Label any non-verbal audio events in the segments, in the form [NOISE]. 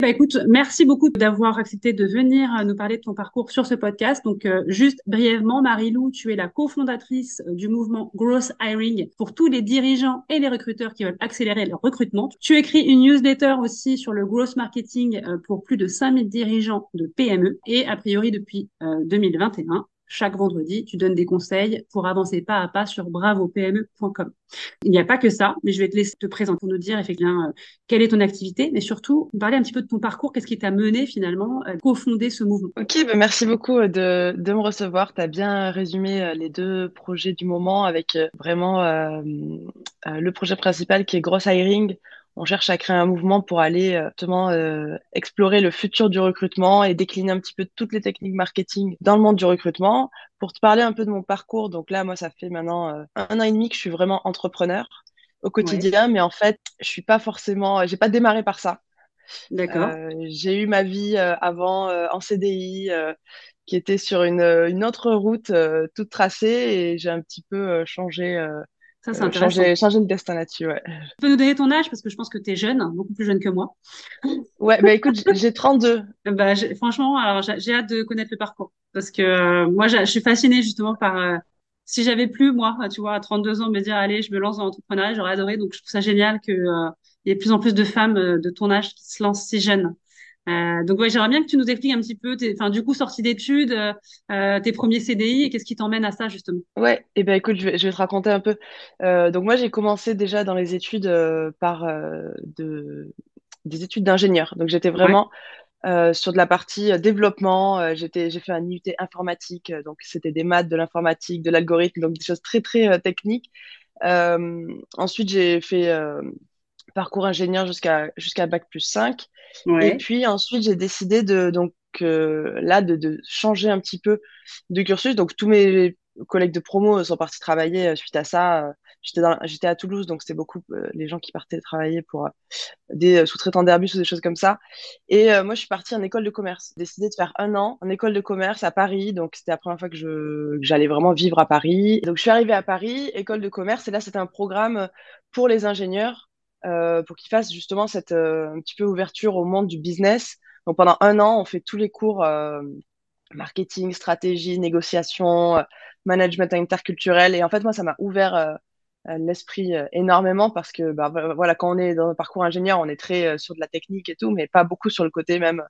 Bah, écoute, merci beaucoup d'avoir accepté de venir nous parler de ton parcours sur ce podcast. Donc, euh, juste brièvement, Marie-Lou, tu es la cofondatrice euh, du mouvement Growth Hiring pour tous les dirigeants et les recruteurs qui veulent accélérer leur recrutement. Tu écris une newsletter aussi sur le growth marketing euh, pour plus de 5000 dirigeants de PME et a priori depuis 2021, chaque vendredi, tu donnes des conseils pour avancer pas à pas sur bravopme.com. Il n'y a pas que ça, mais je vais te laisser te présenter pour nous dire effectivement euh, quelle est ton activité, mais surtout parler un petit peu de ton parcours, qu'est-ce qui t'a mené finalement à cofonder ce mouvement. Ok, ben merci beaucoup euh, de, me recevoir. Tu as bien résumé euh, les deux projets du moment avec vraiment le projet principal qui est Gross Hiring on cherche à créer un mouvement pour aller euh, justement euh, explorer le futur du recrutement et décliner un petit peu toutes les techniques marketing dans le monde du recrutement. Pour te parler un peu de mon parcours, donc là, moi, ça fait maintenant euh, un an et demi que je suis vraiment entrepreneur au quotidien, mais en fait, je suis pas forcément, j'ai pas démarré par ça. D'accord. j'ai eu ma vie avant en CDI qui était sur une, une autre route toute tracée et j'ai un petit peu changé ça, c'est euh, intéressant. Changer, le destin là-dessus, ouais. Tu peux nous donner ton âge parce que je pense que tu es jeune, beaucoup plus jeune que moi. Ouais, bah écoute, j'ai 32. [LAUGHS] Bah, franchement, alors j'ai hâte de connaître le parcours parce que euh, moi, je suis fascinée justement par. Euh, si j'avais plus, moi, tu vois, à 32 ans, me dire, allez, je me lance dans l'entrepreneuriat, j'aurais adoré. Donc, je trouve ça génial qu'il y ait de plus en plus de femmes de ton âge qui se lancent si jeunes. Euh, donc ouais, j'aimerais bien que tu nous expliques un petit peu, enfin du coup sortie d'études, euh, euh, tes premiers CDI et qu'est-ce qui t'emmène à ça justement? Ouais, et eh ben écoute, je vais, je vais te raconter un peu. donc moi j'ai commencé déjà dans les études par de, des études d'ingénieur. Donc j'étais vraiment sur de la partie développement. j'étais, j'ai fait un IUT informatique, donc c'était des maths, de l'informatique, de l'algorithme, donc des choses très très techniques. ensuite j'ai fait parcours ingénieur jusqu'à jusqu'à bac plus 5. Et puis ensuite, j'ai décidé de donc euh, là de, de, changer un petit peu de cursus. Donc tous mes collègues de promo sont partis travailler euh, suite à ça. Euh, j'étais j'étais à Toulouse, donc c'était beaucoup les gens qui partaient travailler pour des sous-traitants d'Airbus ou des choses comme ça. Et moi, je suis partie en école de commerce. J'ai décidé de faire un an en école de commerce à Paris. Donc c'était la première fois que je que j'allais vraiment vivre à Paris. Donc je suis arrivée à Paris, école de commerce, et là c'était un programme pour les ingénieurs pour qu'ils fassent justement cette euh, un petit peu ouverture au monde du business. Donc pendant un an, on fait tous les cours euh, marketing, stratégie, négociation, management interculturel. Et en fait, moi, ça m'a ouvert l'esprit énormément parce que bah, voilà, quand on est dans un parcours ingénieur, on est très sur de la technique et tout, mais pas beaucoup sur le côté même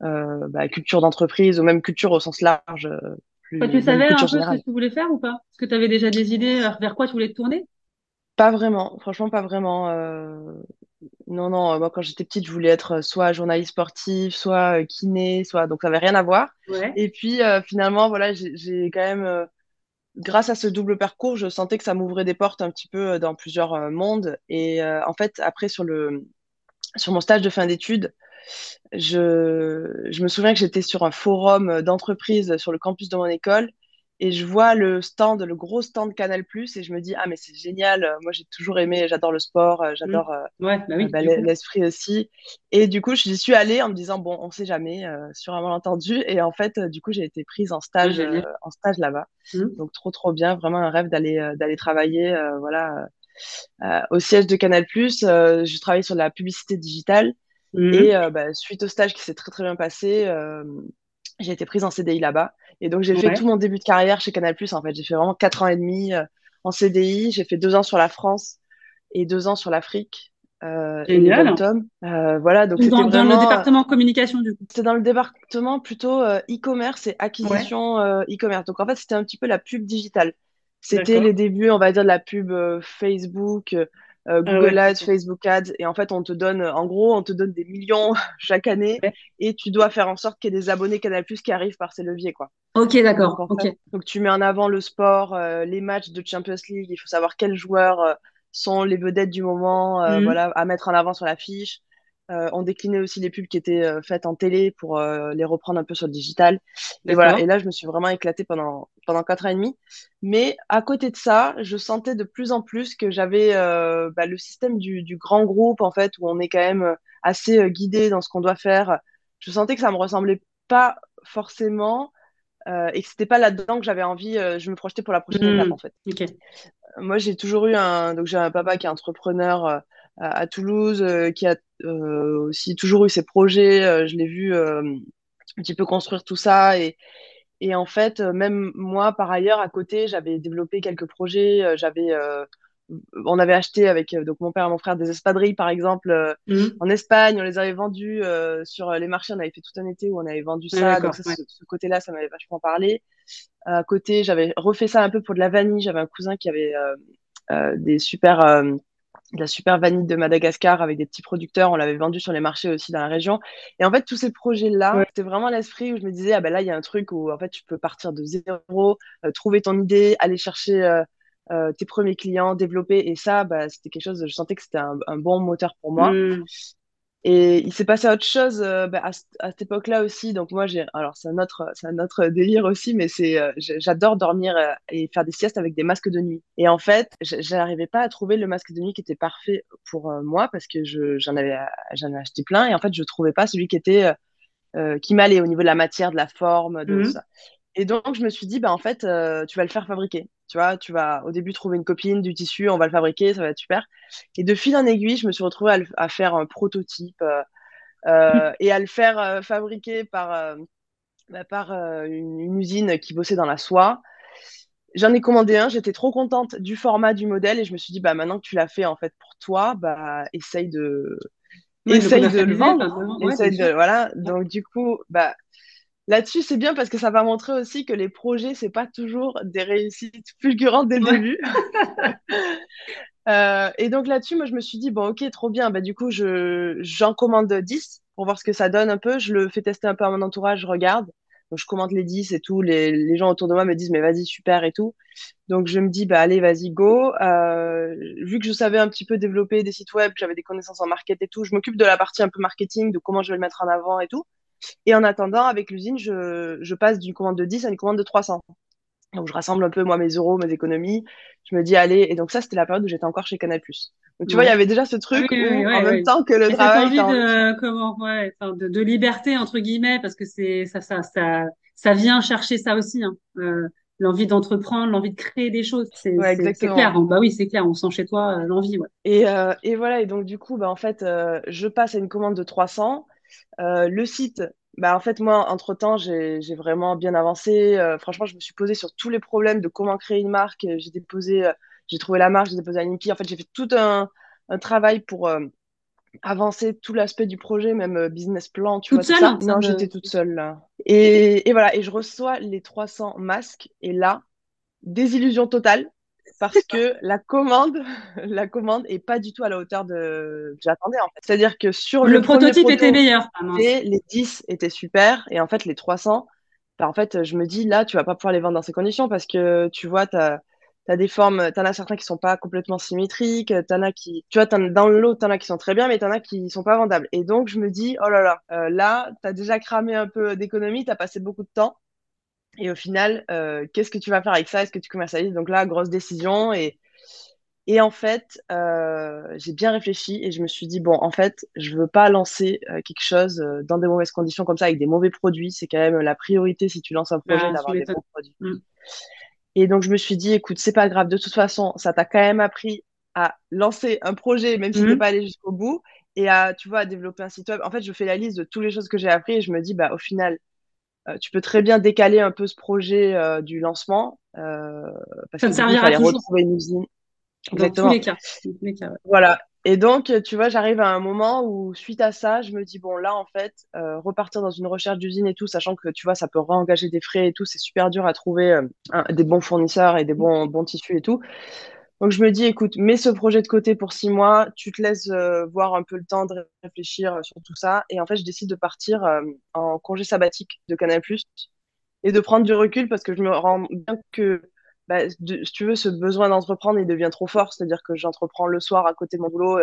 bah, culture d'entreprise ou même culture au sens large. Plus, tu savais un peu ce que tu voulais faire ou pas? Est-ce que tu avais déjà des idées vers quoi tu voulais te tourner? Pas vraiment, franchement, pas vraiment. Euh, non, non, moi, quand j'étais petite, je voulais être soit journaliste sportif, soit euh, kiné, soit. Donc, ça n'avait rien à voir. Et puis, euh, finalement, voilà, j'ai quand même, grâce à ce double parcours, je sentais que ça m'ouvrait des portes un petit peu dans plusieurs mondes. Et en fait, après, sur le, sur mon stage de fin d'études, je, je me souviens que j'étais sur un forum d'entreprise sur le campus de mon école et je vois le stand, le gros stand Canal Plus, et je me dis ah mais c'est génial. Moi j'ai toujours aimé, j'adore le sport, euh, j'adore mmh. euh, bah bah, l'esprit aussi. Et du coup j'y suis allée en me disant bon on sait jamais, euh, sur un malentendu. Et en fait du coup j'ai été prise en stage, en stage là-bas. Mmh. Donc trop trop bien, vraiment un rêve d'aller d'aller travailler, voilà. au siège de Canal+, je travaillais sur la publicité digitale Mhm. Et bah, suite au stage qui s'est très très bien passé, j'ai été prise en CDI là-bas. Et donc, j'ai fait tout mon début de carrière chez Canal+. En fait, j'ai fait vraiment quatre ans et demi en CDI. J'ai fait deux ans sur la France et deux ans sur l'Afrique. Euh, Génial. Euh, voilà, donc dans, dans, le département communication du coup. C'est dans le département plutôt euh, e-commerce et acquisition euh, e-commerce. Donc en fait, c'était un petit peu la pub digitale. C'était les débuts, on va dire, de la pub Facebook, ah Google Ads, Facebook Ads. Et en fait, on te donne, en gros, on te donne des millions [LAUGHS] chaque année et tu dois faire en sorte qu'il y ait des abonnés Canal Plus qui arrivent par ces leviers, quoi. Ok, d'accord. Donc, donc, tu mets en avant le sport, les matchs de Champions League. Il faut savoir quels joueurs sont les vedettes du moment, euh, mhm. voilà, à mettre en avant sur l'affiche. Euh, on déclinait aussi les pubs qui étaient euh, faites en télé pour euh, les reprendre un peu sur le digital. Et voilà. Et là, je me suis vraiment éclatée pendant pendant quatre ans et demi. Mais à côté de ça, je sentais de plus en plus que j'avais bah, le système du, du, grand groupe en fait, où on est quand même assez guidé dans ce qu'on doit faire. Je sentais que ça me ressemblait pas forcément. Euh, et que c'était pas là-dedans que j'avais envie, je me projetais pour la prochaine étape mhm. en fait. Okay moi, j'ai toujours eu un. Donc, j'ai un papa qui est entrepreneur euh, à, Toulouse, euh, qui a euh, aussi toujours eu ses projets. je l'ai vu un petit peu construire tout ça. Et, et en fait, même moi, par ailleurs, à côté, j'avais développé quelques projets. j'avais on avait acheté avec donc mon père et mon frère des espadrilles par exemple mmh. en Espagne on les avait vendus sur les marchés on avait fait tout un été où on avait vendu ça donc ce, côté là ça m'avait vachement parlé à côté, j'avais refait ça un peu pour de la vanille. J'avais un cousin qui avait euh, euh, des super, euh, de la super vanille de Madagascar avec des petits producteurs. On l'avait vendu sur les marchés aussi dans la région. Et en fait, tous ces projets-là, c'était vraiment l'esprit où je me disais, ah ben là, il y a un truc où en fait, tu peux partir de zéro, trouver ton idée, aller chercher tes premiers clients, développer. Et ça, bah, c'était quelque chose, je sentais que c'était un, bon moteur pour moi. Mmh. Et il s'est passé autre chose euh, bah, à, cette époque-là aussi. Donc moi, j'ai, alors c'est un autre, c'est un autre délire aussi, mais c'est, euh, j'adore dormir euh, et faire des siestes avec des masques de nuit. Et en fait, j'arrivais pas à trouver le masque de nuit qui était parfait pour moi parce que je, j'en avais, j'en ai acheté plein et en fait, je trouvais pas celui qui était, qui m'allait au niveau de la matière, de la forme, de tout mmh. ça. Et donc, je me suis dit, bah, en fait, tu vas le faire fabriquer. Tu vois, tu vas au début trouver une copine, du tissu, on va le fabriquer, ça va être super. Et de fil en aiguille, je me suis retrouvée à, faire un prototype euh, euh, et à le faire euh, fabriquer par, bah, par une, usine qui bossait dans la soie. J'en ai commandé un, j'étais trop contente du format du modèle et je me suis dit, bah, maintenant que tu l'as fait en fait pour toi, bah, essaye de, essaye de le vendre. essaye de, voilà. Donc, du coup, bah, Là-dessus, c'est bien parce que ça va montrer aussi que les projets, c'est pas toujours des réussites fulgurantes dès le début. [LAUGHS] Euh, et donc là-dessus, moi, je me suis dit, bon, ok, trop bien. Bah, du coup, je, j'en commande 10 pour voir ce que ça donne un peu. Je le fais tester un peu à mon entourage, je regarde. Donc, je commande les 10 et tout. Les, les gens autour de moi me disent, mais vas-y, super et tout. Donc, je me dis, bah, allez, vas-y, go. Euh, vu que je savais un petit peu développer des sites web, que j'avais des connaissances en market et tout, je m'occupe de la partie un peu marketing, de comment je vais le mettre en avant et tout. Et en attendant, avec l'usine, je, je passe d'une commande de 10 à une commande de 300. Donc, je rassemble un peu, moi, mes euros, mes économies. Je me dis, allez, et donc ça, c'était la période où j'étais encore chez Canal+. Donc, tu vois, il y avait déjà ce truc où, en même temps que le travail... envie de, comment, ouais, de, de, liberté, entre guillemets, parce que c'est, ça, ça, ça, ça vient chercher ça aussi, hein. Euh, l'envie d'entreprendre, l'envie de créer des choses. C'est ouais, clair. Hein. Bah oui, c'est clair. On sent chez toi euh, l'envie. Ouais. Et, euh, et voilà. Et donc, du coup, bah, en fait, euh, je passe à une commande de 300. Euh, le site, bah, en fait, moi, entre-temps, j'ai vraiment bien avancé. Euh, franchement, je me suis posé sur tous les problèmes de comment créer une marque. J'ai déposé, euh, j'ai trouvé la marque, j'ai déposé à l'INPI. En fait, j'ai fait tout un, un travail pour avancer tout l'aspect du projet, même business plan, tu toute vois, seule, tout ça. Non, j'étais toute seule là. Et, et, voilà, et je reçois les 300 masques. Et là, désillusion totale parce que la commande, [LAUGHS] la commande est pas du tout à la hauteur de j'attendais en fait. C'est-à-dire que sur le, prototype était meilleur. les 10 étaient super et en fait les 300, bah, en fait je me dis là tu vas pas pouvoir les vendre dans ces conditions parce que tu vois tu as, des formes, tu en as certains qui sont pas complètement symétriques, tu en as qui tu vois dans le lot tu en as qui sont très bien mais tu en as qui sont pas vendables. Et donc je me dis oh là là, euh, là tu as déjà cramé un peu d'économie, tu as passé beaucoup de temps et au final, euh, qu'est-ce que tu vas faire avec ça? Est-ce que tu commercialises? Donc là, grosse décision. Et, et en fait, euh, j'ai bien réfléchi et je me suis dit, bon, en fait, je veux pas lancer euh, quelque chose dans des mauvaises conditions comme ça, avec des mauvais produits. C'est quand même la priorité si tu lances un projet ah, d'avoir des bons produits. Mm. Et donc, je me suis dit, écoute, c'est pas grave. De toute façon, ça t'a quand même appris à lancer un projet, même si tu n'es mm. pas allé jusqu'au bout. et à, tu vois, à développer un site web. En fait, je fais la liste de toutes les choses que j'ai appris et je me dis, bah, au final, tu peux très bien décaler un peu ce projet euh, du lancement. Euh, parce ça te servira toujours. retrouver une usine. Dans tous les cas. Tous les cas Voilà. Et donc, tu vois, j'arrive à un moment où, suite à ça, je me dis, bon, là, en fait, repartir dans une recherche d'usine et tout, sachant que, tu vois, ça peut réengager des frais et tout, c'est super dur à trouver des bons fournisseurs et des bons, bons tissus et tout. Donc je me dis, écoute, mets ce projet de côté pour six mois, tu te laisses euh, voir un peu le temps de réfléchir euh, sur tout ça. Et en fait, je décide de partir euh, en congé sabbatique de Canal+, et de prendre du recul parce que je me rends bien que, bah, si tu veux, ce besoin d'entreprendre, il devient trop fort. C'est-à-dire que j'entreprends le soir à côté de mon boulot.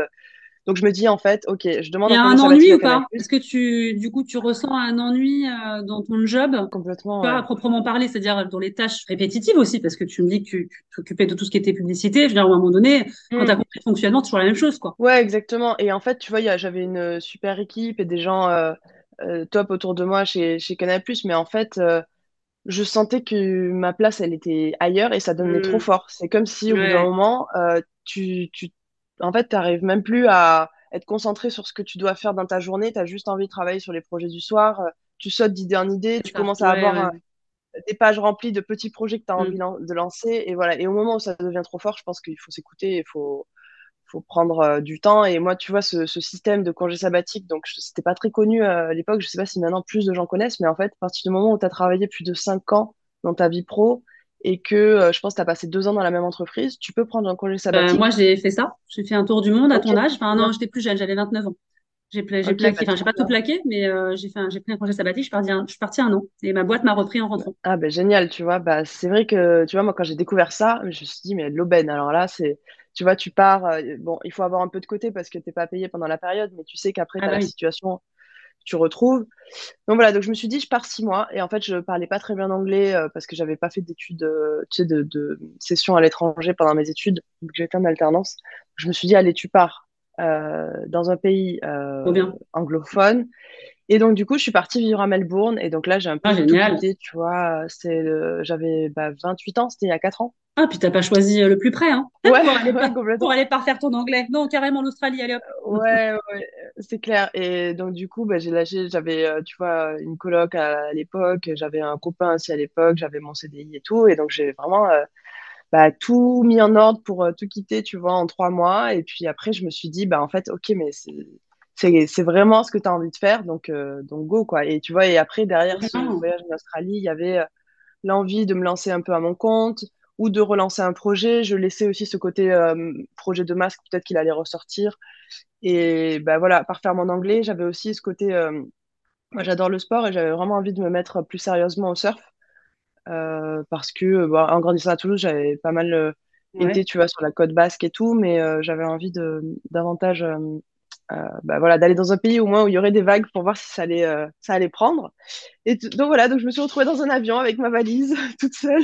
Donc je me dis en fait, ok, je demande. Il y a un ennui ou pas Est-ce que tu, du coup, tu ressens un ennui euh, dans ton job Complètement. Pas à proprement parler, c'est-à-dire dans les tâches répétitives aussi, parce que tu me dis que tu t'occupais de tout ce qui était publicité. Je veux dire, à un moment donné, quand tu as hmm. compris le fonctionnement, c'est toujours la même chose, quoi. Ouais, exactement. Et en fait, tu vois, j'avais une super équipe et des gens euh, euh, top autour de moi chez chez Canal+, mais en fait. je sentais que ma place, elle était ailleurs et ça donnait trop hmm. fort. C'est comme si au bout d'un moment, tu, tu en fait, tu n'arrives même plus à être concentré sur ce que tu dois faire dans ta journée. Tu as juste envie de travailler sur les projets du soir. Euh, tu sautes d'idée en idée. Tu commences à avoir des pages remplies de petits projets que tu as envie mm. de lancer. Et voilà. Et au moment où ça devient trop fort, je pense qu'il faut s'écouter. Il faut, faut prendre euh, du temps. Et moi, tu vois, ce, système de congé sabbatique, donc c'était pas très connu euh, à l'époque. Je sais pas si maintenant plus de gens connaissent, mais en fait, à partir du moment où tu as travaillé plus de 5 ans dans ta vie pro, et que euh, je pense que tu as passé deux ans dans la même entreprise, tu peux prendre un congé euh, sabbatique. moi, j'ai fait ça. J'ai fait un tour du monde à ton âge. Enfin, non, j'étais plus jeune, j'avais 29 ans. J'ai plaqué, enfin, j'ai pas tout plaqué, mais euh, j'ai fait j'ai pris un congé sabbatique, je suis partie un, je suis partie un an. Et ma boîte m'a repris en rentrant. Ah, ben génial, tu vois. Bah, c'est vrai que, tu vois, moi, quand j'ai découvert ça, je me suis dit, mais l'aubaine, alors là, c'est, tu vois, tu pars, bon, il faut avoir un peu de côté parce que t'es pas payé pendant la période, mais tu sais qu'après, ah, bah la situation tu retrouves. Donc voilà, donc je me suis dit, je pars six mois. Et en fait, je parlais pas très bien anglais euh, parce que j'avais pas fait d'études, euh, tu sais, de, de session à l'étranger pendant mes études, donc j'étais en alternance. Je me suis dit, allez, tu pars euh, dans un pays anglophone. Et donc, du coup, je suis partie vivre à Melbourne. Et donc là, j'ai un peu ah, tu vois. C'est, j'avais bah, 28 ans, c'était il y a 4 ans. Ah, puis t'as pas choisi euh, le plus près, hein ouais, pour, aller [LAUGHS] par, pour aller faire ton anglais. Non, carrément l'Australie, allez hop. Ouais, ouais, c'est clair. Et donc du coup, bah, j'ai lâché, j'avais, euh, tu vois, une coloc à, l'époque, j'avais un copain aussi à l'époque, j'avais mon CDI et tout, et donc j'ai vraiment euh, bah, tout mis en ordre pour tout quitter, tu vois, en trois mois. Et puis après, je me suis dit, bah en fait, ok, mais c'est c'est vraiment ce que tu as envie de faire, donc donc go quoi. Et tu vois, et après derrière ce voyage en Australie, il y avait l'envie de me lancer un peu à mon compte ou de relancer un projet. Je laissais aussi ce côté euh, projet de masque, peut-être qu'il allait ressortir. Et ben voilà, par faire mon anglais, j'avais aussi ce côté. Euh, moi, j'adore le sport et j'avais vraiment envie de me mettre plus sérieusement au surf. Euh, parce que bah, en grandissant à Toulouse, j'avais pas mal été, tu vois, sur la côte basque et tout, mais j'avais envie de davantage euh, bah voilà, d'aller dans un pays au moins où il y aurait des vagues pour voir si ça allait, euh, ça allait prendre. Et donc voilà, donc je me suis retrouvée dans un avion avec ma valise [LAUGHS] toute seule.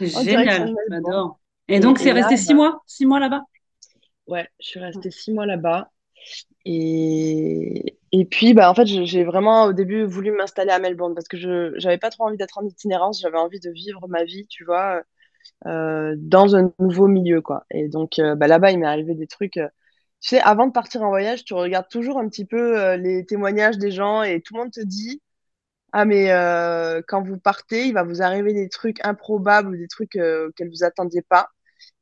Génial, j'adore. Et donc c'est resté six bah mois, six mois là-bas? Ouais, je suis restée six mois là-bas. Et, et puis, bah, en fait, j'ai vraiment au début voulu m'installer à Melbourne parce que je n'avais pas trop envie d'être en itinérance, j'avais envie de vivre ma vie, tu vois, euh, dans un nouveau milieu, quoi. Et donc, bah, là-bas, il m'est arrivé des trucs sais, avant de partir en voyage, tu regardes toujours un petit peu euh, les témoignages des gens et tout le monde te dit Ah, mais euh, quand vous partez, il va vous arriver des trucs improbables ou des trucs euh, auxquels vous attendiez pas.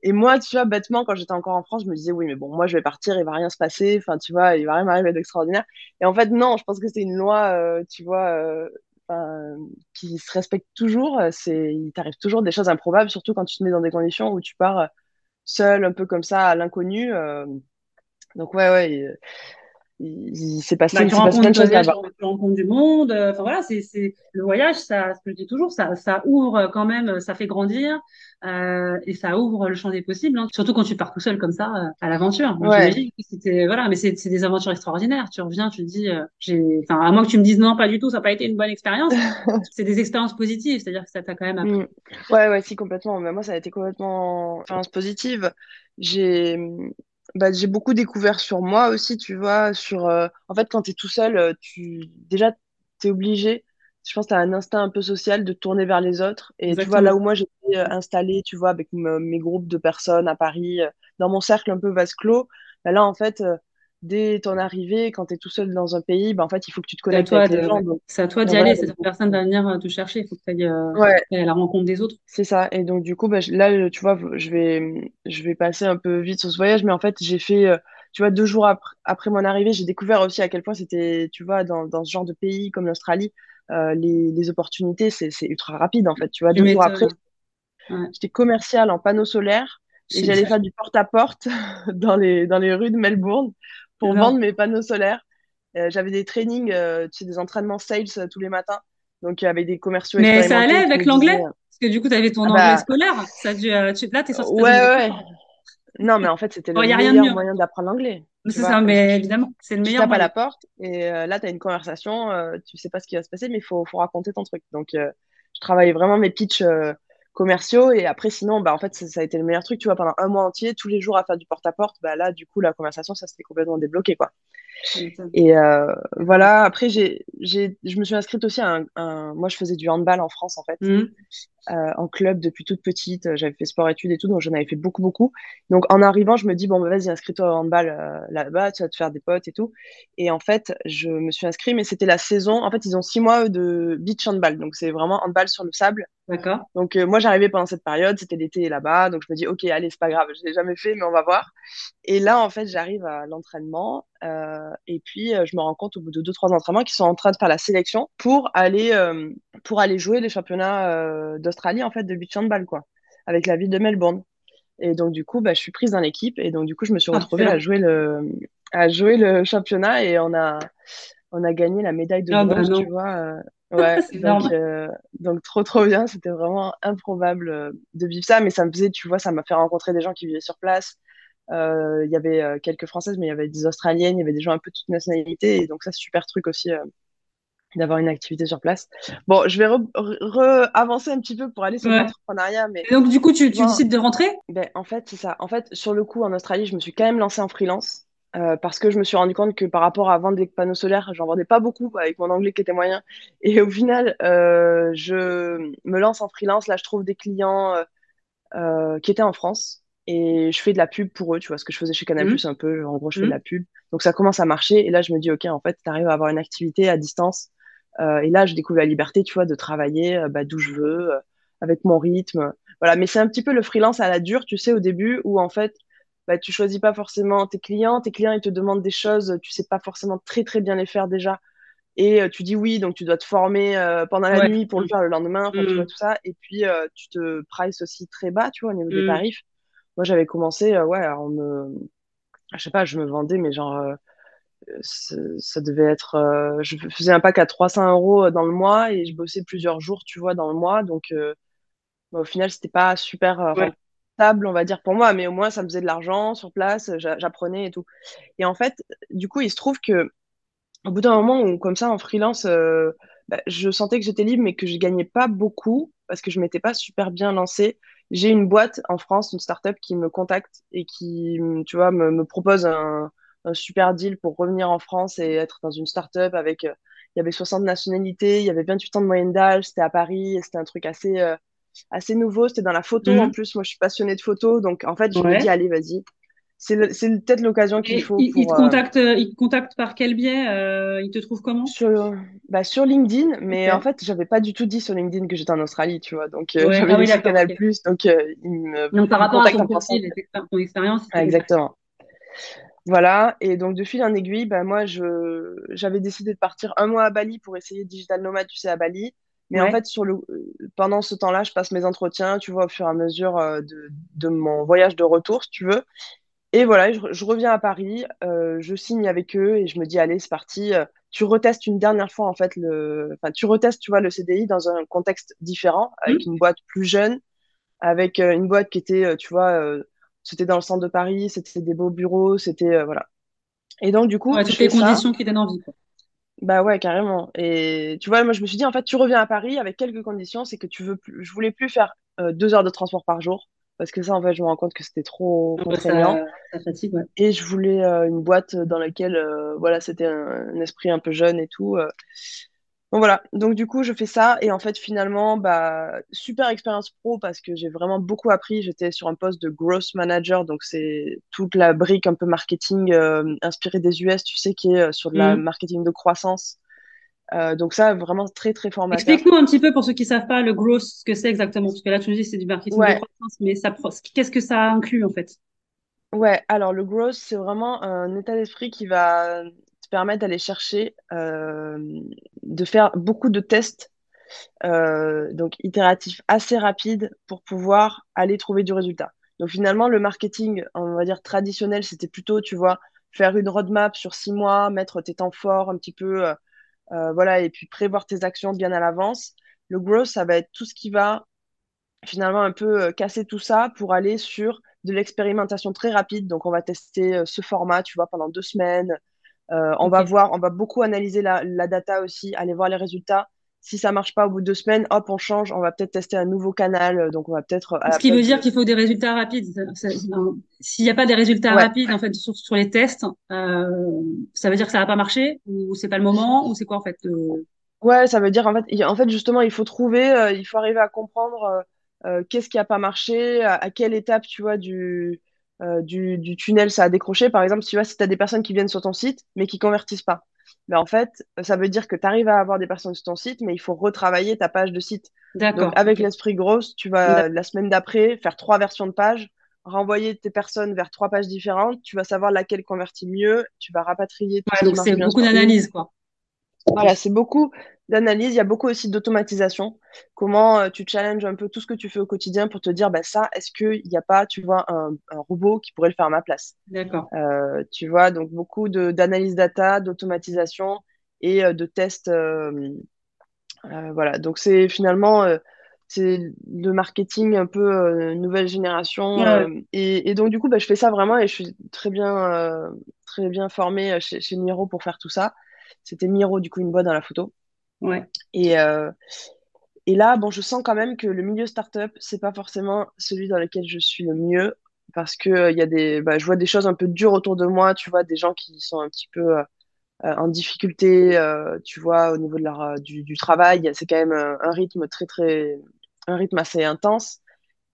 Et moi, tu vois, bêtement, quand j'étais encore en France, je me disais Oui, mais bon, moi, je vais partir, il va rien se passer. Enfin, tu vois, il va rien m'arriver d'extraordinaire. Et en fait, non, je pense que c'est une loi, tu vois, qui se respecte toujours. C'est, il t'arrive toujours des choses improbables, surtout quand tu te mets dans des conditions où tu pars seul, un peu comme ça, à l'inconnu. Donc ouais, ouais, il, s'est passé, bah, tu rencontres plein de choses. Tu rencontres du monde. Euh, enfin voilà, c'est, c'est le voyage, ça, ce que je dis toujours, ça, ça ouvre quand même, ça fait grandir euh, et ça ouvre le champ des possibles. Hein. Surtout quand tu pars tout seul comme ça euh, à l'aventure. Ouais. C'était voilà, mais c'est, c'est des aventures extraordinaires. Tu reviens, tu te dis, euh, j'ai, enfin à moins que tu me dises non, pas du tout, ça n'a pas été une bonne expérience. [LAUGHS] c'est des expériences positives, c'est-à-dire que ça t'a quand même appris. Mm. Ouais, ouais, si complètement. Mais moi, ça a été complètement expérience positive. J'ai bah, j'ai beaucoup découvert sur moi aussi, tu vois, sur euh, en fait quand tu es tout seul, euh, tu déjà tu es obligé, je pense que tu as un instinct un peu social de tourner vers les autres. Et tu vois là où moi j'étais euh, installée, tu vois, avec mes groupes de personnes à Paris, dans mon cercle un peu vase clos, bah, là en fait dès ton arrivée, quand tu es tout seul dans un pays, bah, en fait, il faut que tu te connectes toi avec les gens. Donc, C'est à toi donc d'y aller, donc, c'est personne va venir euh, te chercher, il faut que tu ailles, euh, ouais, à la rencontre des autres. c'est ça. Et donc, du coup, bah, là, tu vois, je vais, je vais passer un peu vite sur ce voyage, mais en fait, j'ai fait, euh, tu vois, deux jours après, après mon arrivée, j'ai découvert aussi à quel point c'était, tu vois, dans, dans ce genre de pays comme l'Australie, euh, les, les opportunités, c'est, ultra rapide, en fait. Tu vois, deux jours après. Ouais. j'étais commerciale en panneaux solaires et j'allais faire du porte-à-porte [LAUGHS] dans les, dans les rues de Melbourne pour vendre mes panneaux solaires. Euh, j'avais des trainings, euh, tu sais, des entraînements sales euh, tous les matins. Donc, avec des commerciaux Mais ça allait avec l'anglais? Parce que du coup, tu avais ton ah anglais bah, scolaire. Ça dû, tu- Là, tu es sorti ouais, ouais. Non, mais en fait, c'était Bon, le de meilleur moyen d'apprendre l'anglais. Tu C'est ça, mais évidemment, c'est le tu meilleur tapes à la porte et euh, là, tu as une conversation, euh, tu sais pas ce qui va se passer, mais il faut, faut raconter ton truc. Donc, euh, je travaillais vraiment mes pitchs commerciaux et après, sinon, bah, en fait, ça, ça a été le meilleur truc, tu vois, pendant un mois entier, tous les jours à faire du porte-à-porte, bah, là, du coup, la conversation, ça s'était complètement débloqué, quoi. Et euh, voilà, après, j'ai, j'ai, je me suis inscrite aussi à un, un- Moi, je faisais du handball en France, en fait Mhm. Euh, en club depuis toute petite. Euh, J'avais fait sport-études et tout, donc j'en avais fait beaucoup, beaucoup. Donc en arrivant, je me dis, bon, bah, vas-y, inscris-toi au handball euh, là-bas, tu vas te faire des potes et tout. Et en fait, je me suis inscrit, mais c'était la saison. En fait, ils ont six mois de beach handball. Donc c'est vraiment handball sur le sable. D'accord. Donc euh, moi, j'arrivais pendant cette période, c'était l'été là-bas. Donc je me dis, ok, allez, c'est pas grave, je l'ai jamais fait, mais on va voir. Et là, en fait, j'arrive à l'entraînement et puis je me rends compte au bout de deux, trois entraînements qu'ils sont en train de faire la sélection pour aller, pour aller jouer les championnats euh, d'Australie, en fait, de beach handball, quoi, avec la ville de Melbourne. Et donc, du coup, bah, je suis prise dans l'équipe et donc, du coup, je me suis Ah, retrouvée à jouer le, à jouer le championnat et on a, on a gagné la médaille de Ah bah bronze, tu vois. euh, ouais, [LAUGHS] c'est donc, euh, donc trop, trop bien. C'était vraiment improbable euh, de vivre ça, mais ça me faisait, tu vois, ça m'a fait rencontrer des gens qui vivaient sur place. Euh, Il y avait quelques Françaises, mais il y avait des Australiennes, il y avait des gens un peu de toute nationalité. Et donc, ça, c'est super truc aussi euh, d'avoir une activité sur place. Bon, je vais re- re- re- avancer un petit peu pour aller sur Ouais. l'entrepreneuriat, mais Et donc, du coup, tu, décides de rentrer? ben, en fait, c'est ça. En fait, sur le coup, en Australie, je me suis quand même lancée en freelance euh, parce que je me suis rendu compte que par rapport à vendre des panneaux solaires, j'en vendais pas beaucoup avec mon anglais qui était moyen. Et au final, euh, je me lance en freelance. Là, je trouve des clients euh, qui étaient en France et je fais de la pub pour eux. Tu vois ce que je faisais chez Canal+ Mhm. un peu. En gros, je fais de Mhm. la pub. Donc ça commence à marcher. Et là, je me dis, ok, en fait, tu arrives à avoir une activité à distance. Euh, et là, je découvre la liberté, tu vois, de travailler euh, bah, d'où je veux, euh, avec mon rythme. Voilà, mais c'est un petit peu le freelance à la dure, tu sais, au début, où en fait, bah, tu choisis pas forcément tes clients. Tes clients, ils te demandent des choses, tu sais pas forcément très, très bien les faire déjà. Et euh, tu dis oui, donc tu dois te former euh, pendant la Ouais. nuit pour le faire le lendemain, enfin, tu vois, Mhm. tout ça. Et puis, euh, tu te prices aussi très bas, tu vois, au niveau des Mhm. tarifs. Moi, j'avais commencé, ouais, on me... Je sais pas, je me vendais, mais genre, ça devait être... euh, je faisais un pack à 300 euros dans le mois et je bossais plusieurs jours, tu vois, dans le mois. Donc, euh, bah, au final, c'était pas super euh, Ouais. rentable, on va dire, pour moi, mais au moins, ça me faisait de l'argent sur place, j'a- j'apprenais et tout. Et en fait, du coup, il se trouve que au bout d'un moment où, comme ça, en freelance, euh, bah, je sentais que j'étais libre, mais que je gagnais pas beaucoup parce que je m'étais pas super bien lancée. J'ai une boîte en France, une startup qui me contacte et qui, tu vois, me, me propose un, un super deal pour revenir en France et être dans une startup avec, euh, il y avait 60 nationalités, il y avait 28 ans de moyenne d'âge, c'était à Paris, c'était un truc assez, euh, assez nouveau, c'était dans la photo en Mhm. plus. Moi, je suis passionnée de photo, donc en fait, je me dis, Ouais. allez, vas-y. C'est peut-être l'occasion qu'il faut il, il te pour, euh, contacte, il te contacte par quel biais? Euh, il te trouve comment? Sur, bah, sur LinkedIn, mais en fait, j'avais pas du tout dit sur LinkedIn que j'étais en Australie, tu vois. Donc, euh, Ouais. [LAUGHS] j'avais Ah oui, Canal+, ok. donc euh, me, Donc, par rapport à ton profil ton expérience, Ah, exactement. Voilà, et donc de fil en aiguille, bah, moi, je, j'avais décidé de partir un mois à Bali pour essayer Digital Nomad, tu sais, à Bali. Mais en fait, sur le, pendant ce temps-là, je passe mes entretiens, tu vois, au fur et à mesure euh, de, de mon voyage de retour, si tu veux. Et voilà, je, je reviens à Paris, euh, je signe avec eux et je me dis, allez, c'est parti. euh, Tu retestes une dernière fois, en fait, le, enfin, tu retestes, tu vois, le CDI dans un contexte différent, avec Mhm. une boîte plus jeune, avec une boîte qui était, tu vois, euh, c'était dans le centre de Paris, c'était des beaux bureaux, c'était, euh, voilà. Et donc, du coup, Ouais, toutes les ça. conditions qui donnent envie, quoi. Bah ouais, carrément. Et tu vois, moi, je me suis dit, en fait, tu reviens à Paris avec quelques conditions, c'est que tu veux plus, je voulais plus faire euh, deux heures de transport par jour, parce que ça, en fait, je me rends compte que c'était trop Ah bah, contraignant. ça, ça fatigue, ouais. Et je voulais euh, une boîte dans laquelle, euh, voilà, c'était un, un esprit un peu jeune et tout. Donc voilà, donc du coup, je fais ça et en fait, finalement, bah, super expérience pro parce que j'ai vraiment beaucoup appris. J'étais sur un poste de growth manager, donc c'est toute la brique un peu marketing euh, inspirée des US, tu sais, qui est euh, sur de la Mhm. marketing de croissance. Euh, donc ça, vraiment très, très formateur. Explique-nous un petit peu pour ceux qui savent pas le growth, ce que c'est exactement, parce que là tu nous dis c'est du marketing de croissance, mais ça, qu'est-ce que ça inclut en fait? ouais. Alors le growth, c'est vraiment un état d'esprit qui va te permettre d'aller chercher, euh, de faire beaucoup de tests euh, donc itératif assez rapide pour pouvoir aller trouver du résultat. Donc finalement, le marketing, on va dire traditionnel, c'était plutôt, tu vois, faire une roadmap sur six mois, mettre tes temps forts un petit peu, euh, voilà, et puis prévoir tes actions bien à l'avance. Le growth, ça va être tout ce qui va finalement un peu casser tout ça pour aller sur de l'expérimentation très rapide. Donc on va tester ce format, tu vois, pendant deux semaines. Euh, on va voir, on va beaucoup analyser la, la data aussi, aller voir les résultats. Si ça marche pas au bout de deux semaines, hop, on change. On va peut-être tester un nouveau canal. Euh, Donc, on va peut-être, à Ce qui veut dire qu'il faut des résultats rapides. S'il n'y a pas des résultats Ouais, rapides en fait sur, sur les tests, euh, ça veut dire que ça va pas marcher ou c'est pas le moment ou c'est quoi en fait? euh, ouais, ça veut dire, en fait, en fait justement, il faut trouver, euh, il faut arriver à comprendre euh, euh, qu'est-ce qui a pas marché, à, à quelle étape, tu vois, du, euh, du, du tunnel ça a décroché. Par exemple, tu vois, si tu as des personnes qui viennent sur ton site, mais qui convertissent pas. Mais en fait, ça veut dire que tu arrives à avoir des personnes sur ton site, mais il faut retravailler ta page de site. Donc, avec l'esprit grosse, tu vas la semaine d'après faire trois versions de page, renvoyer tes personnes vers trois pages différentes. Tu vas savoir laquelle convertit mieux. Tu vas rapatrier Ouais, donc c'est beaucoup d'analyse quoi. Voilà, c'est beaucoup d'analyse. Il y a beaucoup aussi d'automatisation. Comment euh, tu challenges un peu tout ce que tu fais au quotidien pour te dire, bah, ça, est-ce qu'il n'y a pas, tu vois, un, un robot qui pourrait le faire à ma place? D'accord. Euh, tu vois, donc beaucoup d'analyse data, d'automatisation et euh, de tests. voilà, donc c'est finalement c'est le marketing un peu euh, nouvelle génération. Ouais, euh, et, et donc du coup, bah, je fais ça vraiment et je suis très bien, euh, très bien formée chez, chez Miro pour faire tout ça. C'était Miro, du coup, une boîte dans la photo. Ouais. Et, euh, et là, bon, je sens quand même que le milieu startup, c'est pas forcément celui dans lequel je suis le mieux parce que euh, y a des, bah, je vois des choses un peu dures autour de moi, tu vois, des gens qui sont un petit peu euh, euh, en difficulté, tu vois, au niveau de leur, du, du travail. C'est quand même un, un rythme très, très, un rythme assez intense.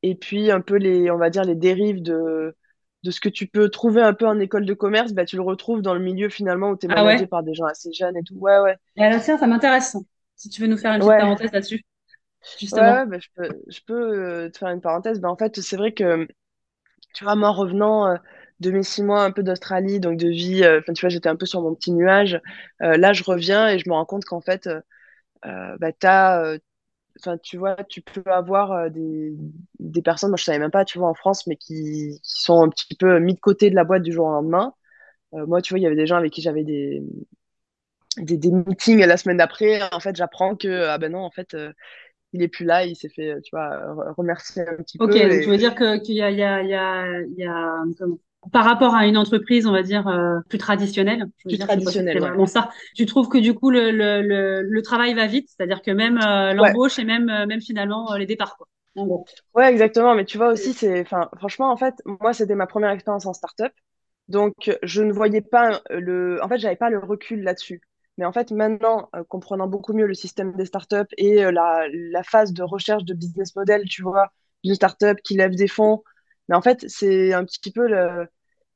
Et puis, un peu les, on va dire, les dérives de, de ce que tu peux trouver un peu en école de commerce, bah, tu le retrouves dans le milieu finalement où tu es Ah managé ouais. par des gens assez jeunes et tout. Ouais, ouais. Et alors, tiens, ça m'intéresse. Si tu veux nous faire une petite Ouais, parenthèse là-dessus, justement. ouais, bah, je peux, je peux euh, te faire une parenthèse. Bah, en fait, c'est vrai que, tu vois, moi, revenant euh, de mes six mois un peu d'Australie, donc de vie, euh, enfin, tu vois, j'étais un peu sur mon petit nuage. Euh, là, je reviens et je me rends compte qu'en fait, euh, bah, t'as, euh, enfin, tu vois, tu peux avoir euh, des, des personnes, moi je savais même pas, tu vois, en France, mais qui, qui sont un petit peu mis de côté de la boîte du jour au lendemain. Euh, moi, tu vois, il y avait des gens avec qui j'avais des, des, des meetings la semaine d'après. En fait, j'apprends que, ah ben non, en fait, euh, il est plus là, il s'est fait, tu vois, re- remercier un petit Ok, peu. donc tu Et veux dire que qu'il y a, il y a, il y a, il y a comment par rapport à une entreprise, on va dire euh, plus traditionnelle, je veux plus dire, je sais pas si traditionnel, c'est ouais. vraiment ça. Tu trouves que du coup le le le, le travail va vite, c'est-à-dire que même euh, Ouais, l'embauche et même euh, même finalement les départs quoi. En gros. ouais, exactement. Mais tu vois aussi, c'est, enfin, franchement, en fait, moi, c'était ma première expérience en startup. Donc, je ne voyais pas le. En fait, j'avais pas le recul là-dessus. Mais en fait, maintenant, euh, comprenant beaucoup mieux le système des startups et la, la phase de recherche de business model, tu vois, d'une startup qui lève des fonds, mais en fait, c'est un petit peu le.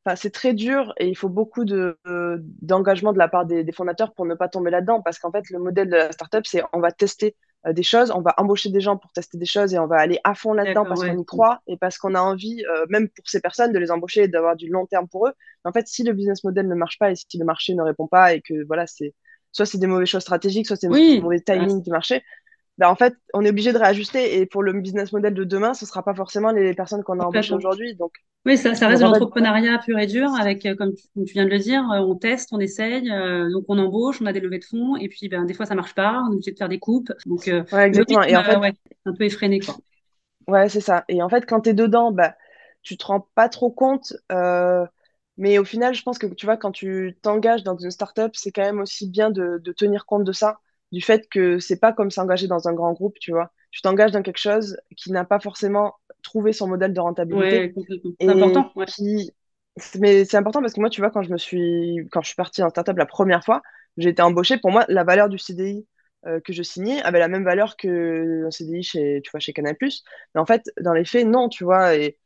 Enfin, c'est très dur et il faut beaucoup de, euh, d'engagement de la part des, des fondateurs pour ne pas tomber là-dedans. Parce qu'en fait, le modèle de la startup, c'est on va tester euh, des choses, on va embaucher des gens pour tester des choses et on va aller à fond là-dedans parce qu'on y croit et parce qu'on a envie, euh, même pour ces personnes, de les embaucher et d'avoir du long terme pour eux. En fait, si le business model ne marche pas et si le marché ne répond pas et que voilà, c'est soit c'est des mauvaises choses stratégiques, soit c'est Oui, mauvais ça- timing du marché, ben en fait, on est obligé de réajuster. Et pour le business model de demain, ce sera pas forcément les personnes qu'on a embauchées aujourd'hui. Donc, Oui, ça, ça reste de l'entrepreneuriat pur et dur avec, euh, comme tu, comme tu viens de le dire, euh, on teste, on essaye, euh, donc on embauche, on a des levées de fonds, et puis ben, des fois ça marche pas, on est obligé de faire des coupes. Donc euh, ouais, exactement. rythme, Et en euh, fait, ouais, un peu effréné, quoi. ouais, c'est ça. Et en fait, quand tu es dedans, bah, tu te rends pas trop compte. mais au final, je pense que tu vois, quand tu t'engages dans une startup, c'est quand même aussi bien de, de tenir compte de ça, du fait que c'est pas comme s'engager dans un grand groupe, tu vois. Tu t'engages dans quelque chose qui n'a pas forcément trouvé son modèle de rentabilité Ouais. C'est important, ouais. qui mais c'est important parce que moi tu vois quand je me suis quand je suis partie en startup la première fois j'ai été embauchée pour moi la valeur du CDI que je signais avait la même valeur que un CDI chez, tu vois, chez Canal+. Mais en fait, dans les faits, non, tu vois. Et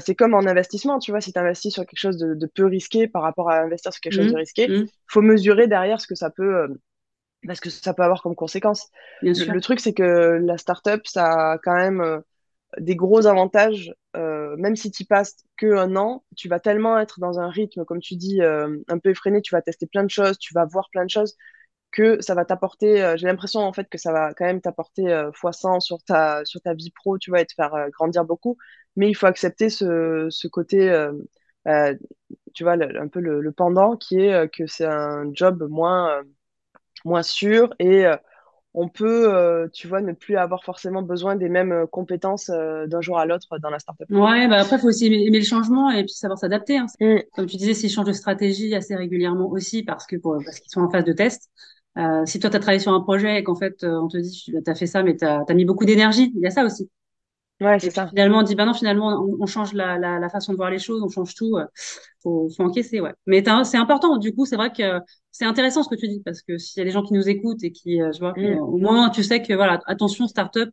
c'est comme en investissement, tu vois, si tu investis sur quelque chose de, peu risqué par rapport à investir sur quelque chose de mmh. risqué, il mmh. faut mesurer derrière ce que ça peut, parce que ça peut avoir comme conséquence. Le, truc, c'est que la startup, ça a quand même des gros avantages, euh, même si tu passes que un an, tu vas tellement être dans un rythme, comme tu dis, euh, un peu effréné, tu vas tester plein de choses, tu vas voir plein de choses, que ça va t'apporter, euh, j'ai l'impression en fait que ça va quand même t'apporter x100 sur ta, sur ta vie pro, tu vois, et te faire grandir beaucoup, mais il faut accepter ce, ce côté, tu vois, un peu le, le, pendant qui est que c'est un job moins, moins sûr et on peut, euh, tu vois, ne plus avoir forcément besoin des mêmes euh, compétences euh, d'un jour à l'autre dans la startup. Ouais, bah après, il faut aussi aimer, le changement et puis savoir s'adapter. Hein. Mm. Comme tu disais, s'ils changent de stratégie assez régulièrement aussi parce que parce qu'ils sont en phase de test. si toi, tu as travaillé sur un projet et qu'en fait, on te dit, tu as fait ça, mais tu as, mis beaucoup d'énergie, il y a ça aussi. Ouais, c'est ça. Finalement, on dit, bah non, finalement, on, change la, la, la, façon de voir les choses, on change tout. Faut, faut encaisser, ouais. Mais c'est important. Du coup, c'est vrai que c'est intéressant ce que tu dis parce que s'il y a des gens qui nous écoutent et qui, je vois, mm. au moins, tu sais que, voilà, attention, start-up,